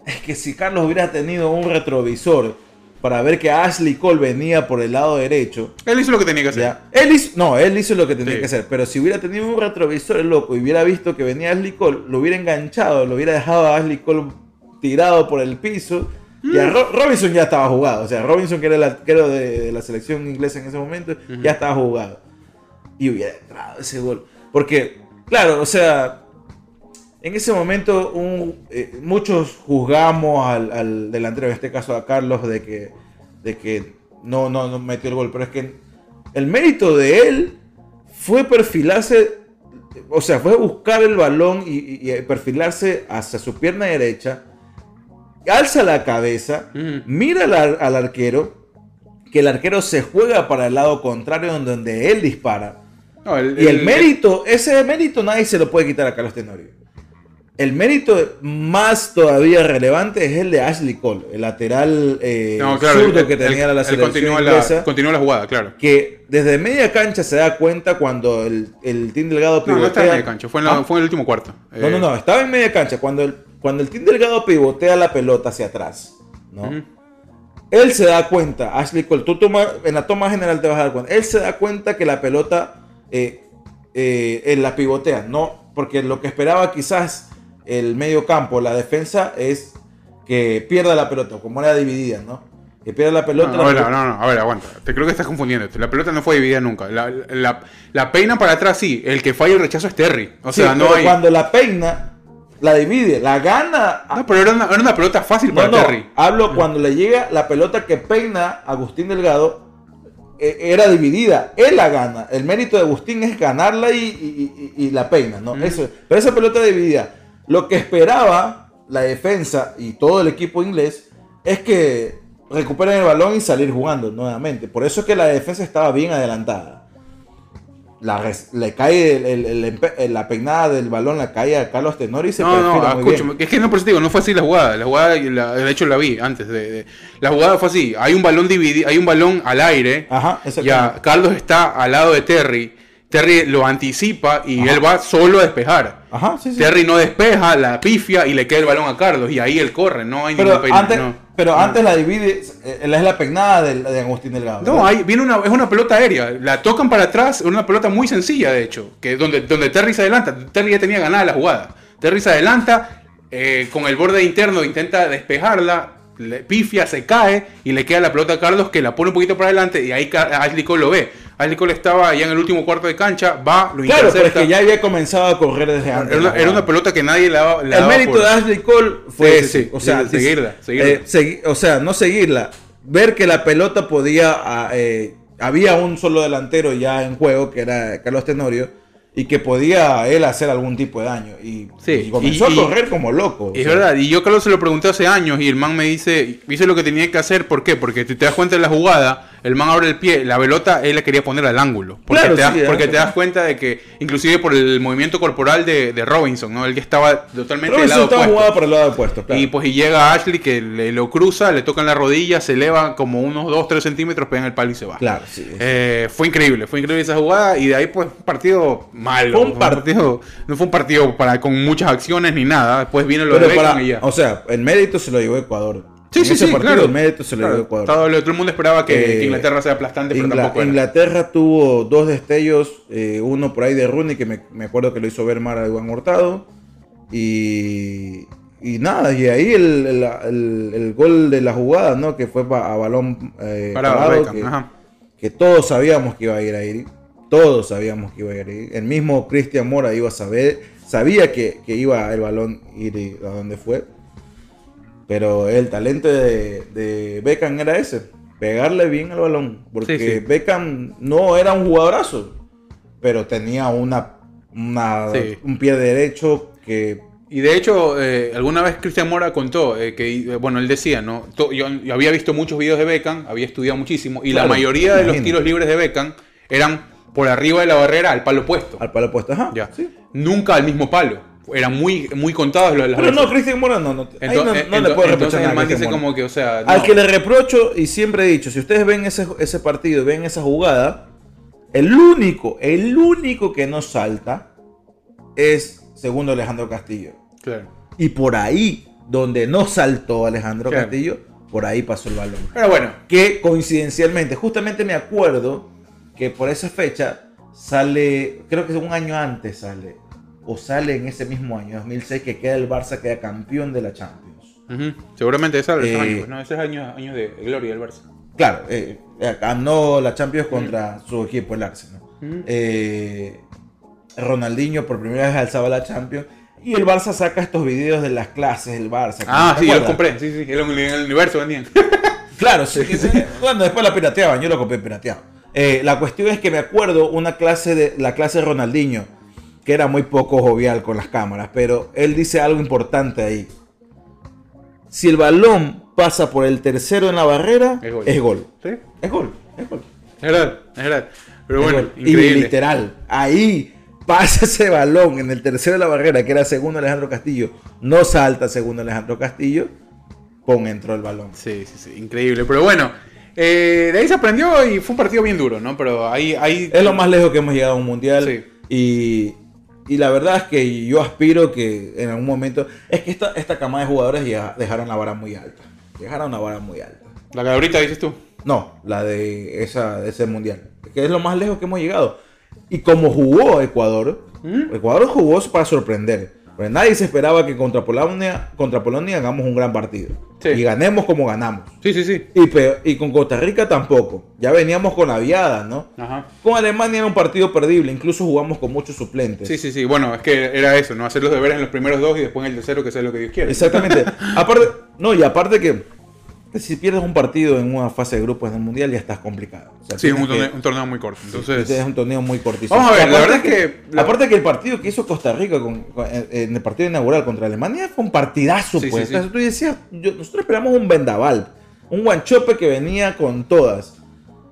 es que si Carlos hubiera tenido un retrovisor para ver que Ashley Cole venía por el lado derecho, Él hizo lo que tenía que hacer. ya. Él hizo, no, él hizo lo que tenía Sí. que hacer. Pero si hubiera tenido un retrovisor el loco y hubiera visto que venía Ashley Cole, lo hubiera enganchado, lo hubiera dejado a Ashley Cole tirado por el piso. Y Mm. a Ro- Robinson ya estaba jugado. O sea, Robinson, que era el arquero de, de la selección inglesa en ese momento, ya estaba jugado. Y hubiera entrado ese gol. Porque, claro, o sea, en ese momento un- eh, muchos juzgamos al, al delantero, en este caso a Carlos, de que, de que no, no, no metió el gol. Pero es que el mérito de él fue perfilarse, o sea, fue buscar el balón y, perfilarse hacia su pierna derecha, alza la cabeza, mira al, ar- al arquero, que el arquero se juega para el lado contrario donde, donde él dispara. No, el- Y el el- mérito, ese mérito nadie se lo puede quitar a Carlos Tenorio. El mérito más todavía relevante es el de Ashley Cole, el lateral eh, No, claro, zurdo que tenía la selección continúa la, inglesa, continúa la jugada, claro. que desde media cancha se da cuenta cuando el, el Team Delgado No, no está en pivotea- fue en, la- Ah, fue en el último cuarto. no, Eh, no, no, estaba en media cancha. Cuando el, cuando el Team Delgado pivotea la pelota hacia atrás, ¿no? Él se da cuenta, Ashley Cole, tú toma, en la toma general te vas a dar cuenta. Él se da cuenta que la pelota eh, eh, él la pivotea, no, porque lo que esperaba quizás el medio campo, la defensa, es que pierda la pelota, como era dividida, ¿no? Que pierda la pelota. No, la a ver, pelota- no, no, a ver, aguanta. Te creo que estás confundiéndote. La pelota no fue dividida nunca. La, la, la peina para atrás sí. El que falla el rechazo es Terry. O Sí, sea, no pero hay. cuando la peina, la divide, la gana. No, pero era una, era una pelota fácil No, para no, Terry. hablo cuando le llega la pelota que peina Agustín Delgado, eh, era dividida, él la gana. El mérito de Agustín es ganarla y, y- y- y la peina, ¿no? Eso, pero esa pelota dividida. Lo que esperaba la defensa y todo el equipo inglés es que recuperen el balón y salir jugando nuevamente. Por eso es que la defensa estaba bien adelantada. La le cae el- el- el empe- la peinada del balón, la cae a Carlos Tenori y se No, no, muy bien. escúchame, es que no por eso digo, no fue así la jugada. La jugada, la- de hecho la vi antes de, de- la jugada fue así. Hay un balón dividido, hay un balón al aire. Ajá. Ya, Carlos está al lado de Terry. Terry lo anticipa y él va solo a despejar. Ajá, sí, sí. Terry no despeja, la pifia y le queda el balón a Carlos. Y ahí él corre, no hay Pero ningún peine, antes, no. pero antes la divide, eh, es la peinada del- de, Agustín Delgado. No, ahí viene una, es una pelota aérea. La tocan para atrás, es una pelota muy sencilla, de hecho. Que donde, donde Terry se adelanta. Terry ya tenía ganada la jugada. Terry se adelanta, eh, con el borde interno intenta despejarla, le pifia, se cae y le queda la pelota a Carlos que la pone un poquito para adelante y ahí Ashley Cole lo ve. Ashley Cole estaba ya en el último cuarto de cancha, va, lo Claro, pero es intercepta. que ya había comenzado a correr desde antes. era, una, la era una pelota que nadie le daba. le El daba mérito por- de Ashley Cole fue Sí, ese, sí, o sea, sí, seguirla, seguirla. eh, segui- o sea, no seguirla, ver que la pelota podía, ah, eh, había un solo delantero ya en juego que era Carlos Tenorio y que podía él hacer algún tipo de daño y, Sí, y comenzó y- a correr como loco. o Es sea. verdad, y yo Carlos se lo pregunté hace años y el man me dice, hice lo que tenía que hacer, ¿por qué? Porque si te das cuenta de la jugada, el man abre el pie, la pelota él la quería poner al ángulo. Porque, Claro, te, das, sí, porque eso. te das cuenta de que, inclusive por el movimiento corporal de, de Robinson, ¿no? Él que estaba totalmente del Robinson lado estaba opuesto. jugado por el lado opuesto, claro. Y pues y llega Ashley que le, lo cruza, le toca en la rodilla, se eleva como unos 2-3 centímetros, pega en el palo y se va. Claro, sí. Eh, fue increíble, fue increíble esa jugada y de ahí pues un partido malo. Fue un par- partido, no fue un partido para, con muchas acciones ni nada. Después viene lo Pero de Beckham para- y ya. o sea, el mérito se lo llevó Ecuador. Sí, En sí, ese sí, partido claro. se le dio a Ecuador. todo, todo el mundo esperaba que, Eh, que Inglaterra sea aplastante, pero Ingla- tampoco era. Inglaterra tuvo dos destellos, eh, uno por ahí de Rooney, que me, me acuerdo que lo hizo ver mal a Iván Hurtado. Y, y nada, y ahí el, el- el- el gol de la jugada, ¿no? Que fue pa- a balón eh, Parado, parado, Beckham, que, ajá. que todos sabíamos que iba a ir ahí. Todos sabíamos que iba a ir ahí. El mismo Cristian Mora iba a saber, sabía que, que iba el balón ir a donde fue. Pero el talento de, de Beckham era ese, pegarle bien al balón. Porque Sí, sí. Beckham no era un jugadorazo, pero tenía una, una- Sí. un pie derecho que... Y de hecho, eh, alguna vez Cristian Mora contó eh, que, eh, bueno, él decía, ¿no? Yo, yo había visto muchos videos de Beckham, había estudiado muchísimo, y la Claro, mayoría de los tiros libres de Beckham eran por arriba de la barrera al palo opuesto. Al palo puesto, ajá. Ya. Nunca al mismo palo. Eran muy, muy contados los- las Pero no. Cristian Mora no, no, Entonces, no, no le puedo reprochar entonces nada el a man Cristian dice Mora. como que, o sea, Al que le reprocho, y siempre he dicho, si ustedes ven ese, ese partido, ven esa jugada, el único, el único que no salta es segundo Alejandro Castillo. Claro. Y por ahí, donde no saltó Alejandro Claro. Castillo, por ahí pasó el balón. Pero bueno, Que coincidencialmente, justamente me acuerdo que por esa fecha sale, creo que un año antes sale, o sale en ese mismo año, 2006, que queda el Barça, queda campeón de la Champions. seguramente esos Eh, años, ¿no? Esos años, años de gloria del Barça. Claro, eh, eh, ganó la Champions contra su equipo, el Arsenal. Eh, Ronaldinho por primera vez alzaba la Champions. Y el Barça saca estos videos de las clases del Barça. Ah, ¿te sí, yo los compré. Sí, sí, en el, universo vendían. Claro, sí. sí. Bueno, después la pirateaban, yo lo compré pirateado. Eh, la cuestión es que me acuerdo una clase de la clase de Ronaldinho, que era muy poco jovial con las cámaras, pero él dice algo importante ahí. Si el balón pasa por el tercero en la barrera, Es gol. es gol. ¿Sí? Es gol, es gol. Es verdad, es verdad. Pero Es bueno. Y literal, ahí pasa ese balón en el tercero de la barrera, que era segundo Alejandro Castillo. No salta segundo Alejandro Castillo, pon entró el balón. Sí, sí, sí, increíble. Pero bueno, eh, de ahí se aprendió y fue un partido bien duro, ¿no? Pero ahí... ahí Es lo más lejos que hemos llegado a un mundial. Sí. Y, y la verdad es que yo aspiro que en algún momento. Es que esta, esta cama de jugadores ya dejaron la vara muy alta. Dejaron la vara muy alta. La que ahorita dices tú. No, la de, esa, de ese mundial. Que es lo más lejos que hemos llegado. Y como jugó Ecuador, Ecuador jugó para sorprender. Porque nadie se esperaba que contra Polonia, contra Polonia hagamos un gran partido. Sí. Y ganemos como ganamos. Sí, sí, sí. Y, pe- y con Costa Rica tampoco. Ya veníamos con la viada, ¿no? Ajá. Con Alemania era un partido perdible, incluso jugamos con muchos suplentes. Sí, sí, sí. Bueno, es que era eso, ¿no? Hacer los deberes en los primeros dos y después en el tercero, que sea lo que Dios quiera. Exactamente. aparte, no, y aparte que si pierdes un partido en una fase de grupos del mundial ya estás complicado. O sea, Sí, es un que- torneo, un torneo muy corto. Entonces, Este es un torneo muy cortísimo. Vamos a ver, la verdad es que la- Aparte que el partido que hizo Costa Rica con- con- en el partido inaugural contra Alemania fue un partidazo, Sí, pues. sí, sí. Entonces tú decías, yo- nosotros esperamos un vendaval. Un guanchope que venía con todas.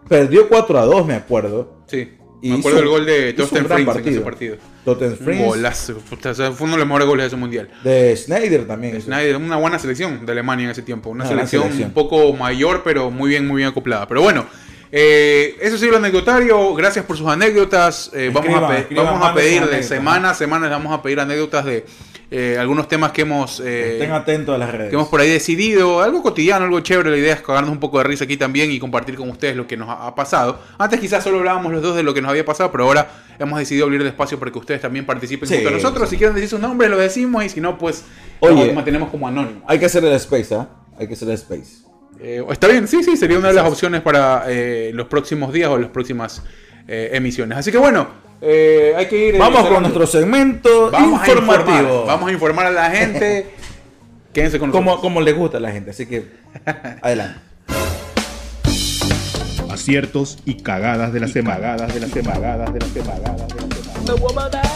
Perdió 4 a 2, me acuerdo. sí. Y Me acuerdo hizo- del gol de gran Frings en ese partido. Totten Un Frings, golazo. puta, o sea, fue uno de los mejores goles de ese mundial. De Schneider también. hizo. Schneider, una buena selección de Alemania en ese tiempo. Una selección, selección. un poco mayor, pero muy bien, muy bien acoplada. Pero bueno, eh, eso ha sido el anecdotario. Gracias por sus anécdotas. Eh, vamos a, vamos a pedir de semana a semana, les vamos a pedir anécdotas de eh, algunos temas que hemos, eh, Estén atentos a las redes. que hemos por ahí decidido. Algo cotidiano, algo chévere. La idea es cagarnos un poco de risa aquí también y compartir con ustedes lo que nos ha pasado. Antes quizás solo hablábamos los dos de lo que nos había pasado, pero ahora hemos decidido abrir el espacio para que ustedes también participen Sí, junto a nosotros. sí. Si quieren decir sus nombres, lo decimos y si no, pues Oye. nos mantenemos como anónimos. Hay que hacer el space, ¿ah? Hay que hacer el space. Eh, está bien, sí, sí, sería una de las opciones para eh, los próximos días o las próximas eh, emisiones. Así que bueno, eh, hay que ir. eh, Vamos con nuestro segmento Vamos a informativo. informar, vamos a informar a la gente. Quédense con nosotros. como, como le gusta a la gente, así que adelante. Aciertos y cagadas de la semana. Cagadas de la semana. Cagadas de la semana. Cagadas de la semana.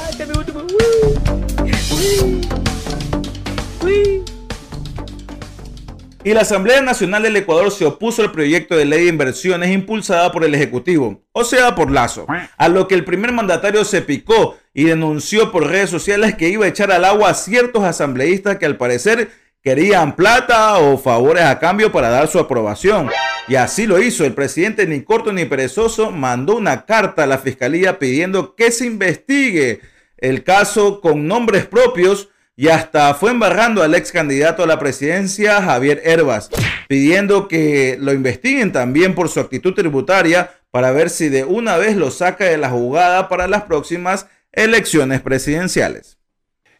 Y la Asamblea Nacional del Ecuador se opuso al proyecto de ley de inversiones impulsada por el Ejecutivo, o sea, por Lazo, a lo que el primer mandatario se picó y denunció por redes sociales que iba a echar al agua a ciertos asambleístas que al parecer querían plata o favores a cambio para dar su aprobación. Y así lo hizo. El presidente ni corto ni perezoso mandó una carta a la fiscalía pidiendo que se investigue el caso con nombres propios y hasta fue embarrando al ex candidato a la presidencia Javier Herbas, pidiendo que lo investiguen también por su actitud tributaria para ver si de una vez lo saca de la jugada para las próximas elecciones presidenciales.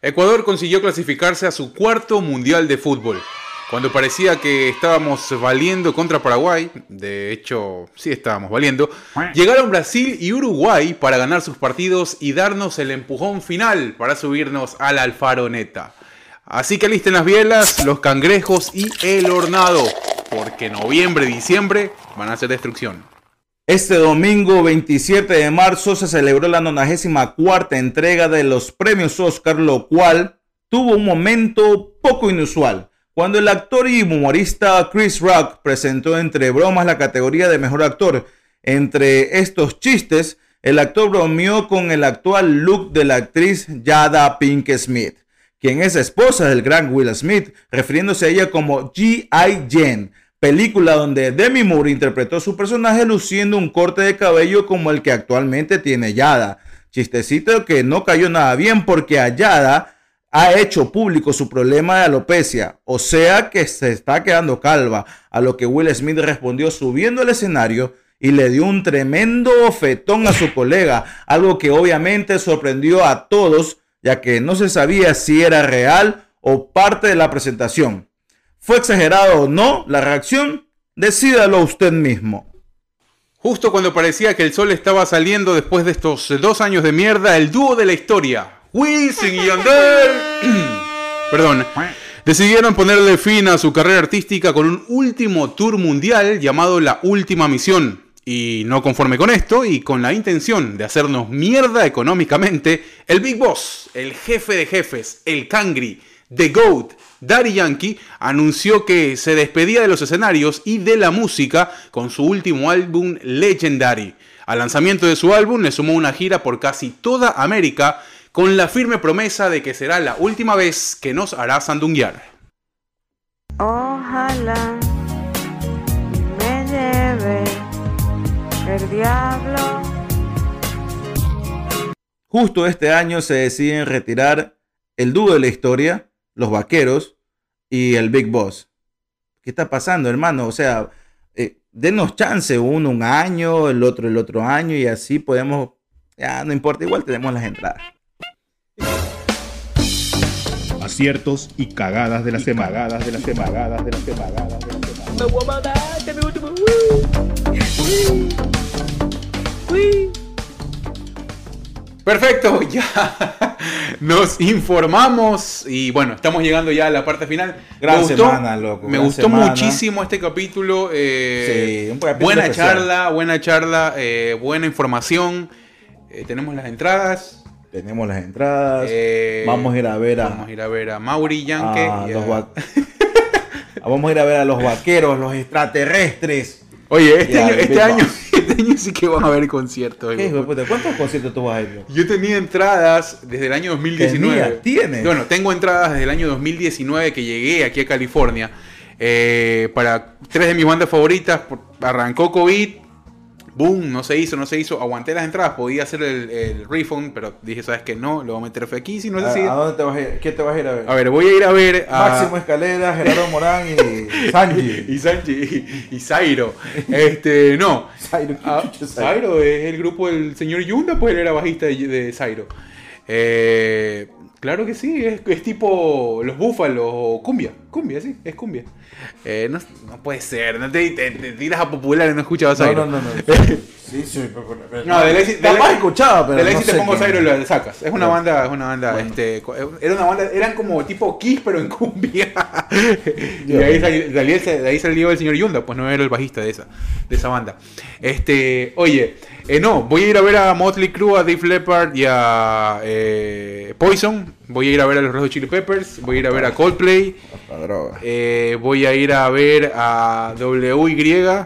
Ecuador consiguió clasificarse a su cuarto mundial de fútbol. Cuando parecía que estábamos valiendo contra Paraguay, de hecho sí estábamos valiendo, llegaron Brasil y Uruguay para ganar sus partidos y darnos el empujón final para subirnos a la Alfaroneta. Así que alisten las bielas, los cangrejos y el hornado, porque noviembre y diciembre van a ser destrucción. Este domingo 27 de marzo se celebró la 94 entrega de los premios Oscar, lo cual tuvo un momento poco inusual, cuando el actor y humorista Chris Rock presentó entre bromas la categoría de mejor actor. Entre estos chistes, el actor bromeó con el actual look de la actriz Jada Pink Smith, quien es esposa del gran Will Smith, refiriéndose a ella como G.I. Jane película donde Demi Moore interpretó su personaje luciendo un corte de cabello como el que actualmente tiene Yada. Chistecito que no cayó nada bien porque a Yada ha hecho público su problema de alopecia, o sea que se está quedando calva, a lo que Will Smith respondió subiendo al escenario y le dio un tremendo ofetón a su colega, algo que obviamente sorprendió a todos, ya que no se sabía si era real o parte de la presentación. ¿Fue exagerado o no la reacción? Decídalo usted mismo. Justo cuando parecía que el sol estaba saliendo después de estos dos años de mierda, el dúo de la historia, Wisin y Yandel, perdón, decidieron ponerle fin a su carrera artística con un último tour mundial llamado La Última Misión. Y no conforme con esto y con la intención de hacernos mierda económicamente, el Big Boss, el jefe de jefes, el Cangri, The GOAT, Daddy Yankee anunció que se despedía de los escenarios y de la música con su último álbum Legendary. Al lanzamiento de su álbum le sumó una gira por casi toda América con la firme promesa de que será la última vez que nos hará sandunguear. Ojalá me lleve el diablo. Justo este año se deciden retirar el dúo de la historia, los vaqueros y el Big Boss. ¿Qué está pasando, hermano? O sea, eh, denos chance, uno un año, el otro el otro año y así podemos, ya no importa, igual tenemos las entradas. Aciertos y cagadas de la semana. Cagadas de la semana. Cagadas de la semana. Cagadas de la semana. Perfecto, ya nos informamos y bueno, estamos llegando ya a la parte final. Gran me gustó, semana, loco. Me gustó semana. muchísimo este capítulo. eh, Sí, un capítulo buena especial. charla, buena charla, eh, buena información. Eh, tenemos las entradas. Tenemos las entradas. Eh, vamos a ir a ver a, Vamos a ir a ver a Mauri Yankee. a y a- los va- Vamos a ir a ver a los vaqueros, los extraterrestres. Oye, este, año, este, año, este año sí que van a haber conciertos. ¿Cuántos conciertos tú vas a ir? Yo tenía entradas desde el año 2019. Tenía, tienes. Bueno, tengo entradas desde el año 2019 que llegué aquí a California. eh, para tres de mis bandas favoritas. Arrancó COVID. Boom, no se hizo, no se hizo. Aguanté las entradas, podía hacer el, el refund, pero dije, ¿sabes qué? No, lo voy a meter fe aquí. Si no ¿A, así. a dónde te vas a ir? ¿Qué te vas a ir a ver? A ver, voy a ir a ver a. Máximo Escalera, Gerardo Morán y Sanji. y Sanchi y, y Zairo. Este, no. Zairo, ¿qué Ah? Zairo es el grupo del señor Yunda, pues él era bajista de, de Zairo. Eh, claro que sí, es, es tipo los búfalos o cumbia. Cumbia, sí, es cumbia. Eh, no, no puede ser, no te, te- te tiras a popular y no escuchabas No, Zairo. no, no, no. Sí, sí, pero- pero- No, de ley, de ley- escuchaba, pero de ley no te sé pongo. Zairo lo sacas. Es una No. banda, es una banda, Bueno. este, era una banda, eran como tipo Kiss pero en cumbia. y de ahí, salió, de ahí- de ahí salió el señor Yunda, pues no era el bajista de esa, de esa banda. Este, oye, eh, no, voy a ir a ver a Motley Crue, a Dave Leppard y a eh, Poison. Voy a ir a ver a los Red Chili Peppers. Voy a ir a ver a Coldplay. Eh, voy a ir a ver a WY.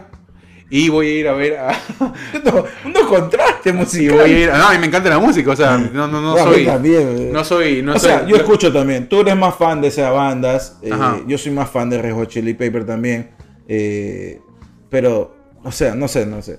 Y voy a ir a ver a. No, unos contrastes musicales. voy a ir. No, y me encanta la música, o sea, no, no, no soy. también, eh. No soy. No o soy sea, yo escucho también. Tú eres más fan de esas bandas. eh, yo soy más fan de Red Hot Chili Pepper también. eh, pero, o sea, no sé, no sé.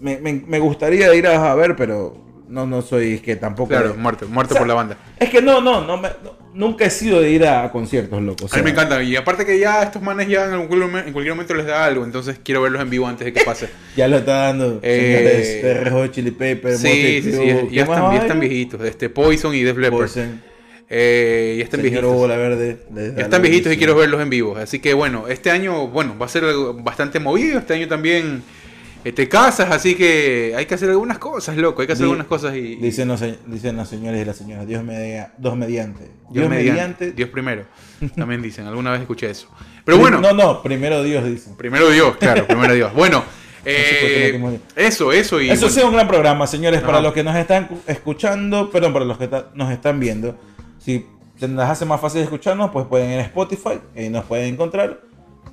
Me, me- me gustaría ir a ver, pero no, no soy que tampoco. Claro, muerto, muerto O sea, por la banda. Es que no, no, no, me- no- nunca he sido de ir a, conciertos, loco. o a sea, mí me encanta. Y aparte que ya estos manes ya en cualquier, momen- en cualquier momento les da algo. Entonces quiero verlos en vivo antes de que pase. Ya lo está dando. Eh, señores Chili Peppers, sí, Motley sí, sí. Ya, ¿qué están, ya están viejitos. Este, Poison y Def Leppard. Poison, Eh, ya están Señor viejitos. Verde. Ya están y quiero verlos en vivo. Así que bueno, este año, bueno, va a ser bastante movido. Este año también te casas, así que hay que hacer algunas cosas, loco. Hay que hacer Di- algunas cosas y. Dicen los, dicen los señores y las señoras, Dios, media, dos mediante. Dios, mediante, Dios primero. También dicen, alguna vez escuché eso. Pero bueno, No, no, primero Dios dicen. primero Dios, claro, primero Dios. Bueno, eh, eso, eso y. Eso bueno, ha sido un gran programa, señores. Para los que nos están cu- escuchando, perdón, para los que nos están viendo, si se les hace más fácil escucharnos, pues pueden ir a Spotify y nos pueden encontrar.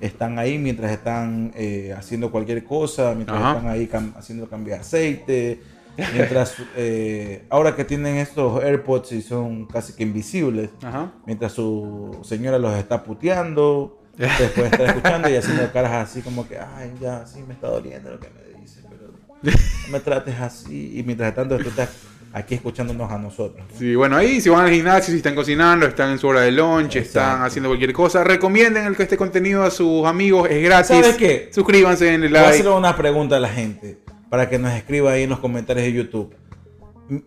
Están ahí mientras están eh, haciendo cualquier cosa, mientras Ajá. están ahí cam- haciendo cambio de aceite. Mientras, eh, ahora que tienen estos AirPods y son casi que invisibles, Ajá. mientras su señora los está puteando, pueden estar escuchando y haciendo caras así como que, ay, ya, sí, me está doliendo lo que me dice, pero no me trates así. Y mientras tanto, tú estás aquí escuchándonos a nosotros. ¿no? Sí, bueno, ahí si van al gimnasio, si están cocinando, están en su hora de lunch, están haciendo cualquier cosa, recomienden el que este contenido a sus amigos, es gratis. ¿Sabes qué? Suscríbanse en el Voy a like. hacer una pregunta a la gente para que nos escriba ahí en los comentarios de YouTube.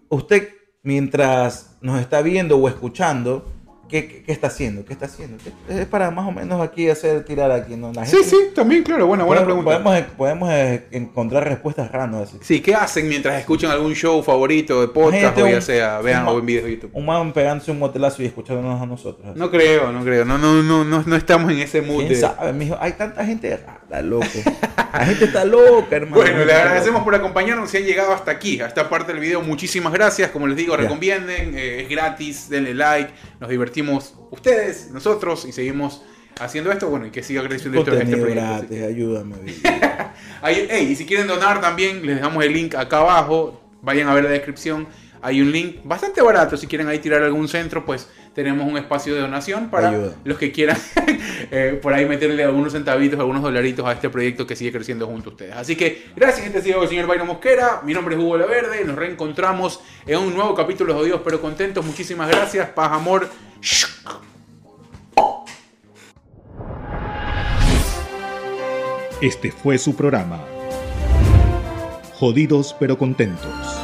Usted, mientras nos está viendo o escuchando, ¿qué, qué, qué está haciendo? ¿Qué está haciendo? ¿Qué- Es para más o menos aquí hacer tirar aquí, ¿no? La Sí, gente- sí, también, claro, buena, buena podemos, pregunta. podemos, podemos, eh, encontrar respuestas random así. Sí, ¿qué hacen mientras escuchan algún show favorito de podcast o ya un- sea, vean o videos de YouTube? Un man pegándose un motelazo y escuchándonos a nosotros. así. No creo, no creo, no, no, no, no, no estamos en ese mood. ¿Quién de- sabe, mijo? Hay tanta gente rara, loco. La gente está loca, hermano. Bueno, le agradecemos por acompañarnos si han llegado hasta aquí, a esta parte del video. Muchísimas gracias. Como les digo, recomienden, eh, es gratis, denle like, nos divertimos ustedes, nosotros y seguimos haciendo esto. Bueno, y que siga creciendo esto- este proyecto. gratis, ayúdame. baby. Ahí- ey, y si quieren donar también, les dejamos el link acá abajo. Vayan a ver la descripción. Hay un link bastante barato. Si quieren ahí tirar algún centro, pues tenemos un espacio de donación para Ayuda. los que quieran eh, por ahí meterle algunos centavitos, algunos dolaritos a este proyecto que sigue creciendo junto a ustedes. Así que gracias, ha sido el señor Byron Mosquera. Mi nombre es Hugo La Verde. Nos reencontramos en un nuevo capítulo de Jodidos pero Contentos. Muchísimas gracias. Paz, amor. Este fue su programa. Jodidos pero contentos.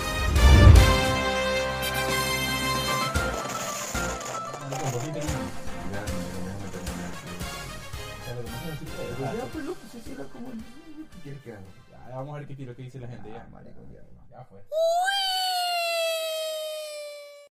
Tiro que dice la gente. Ya.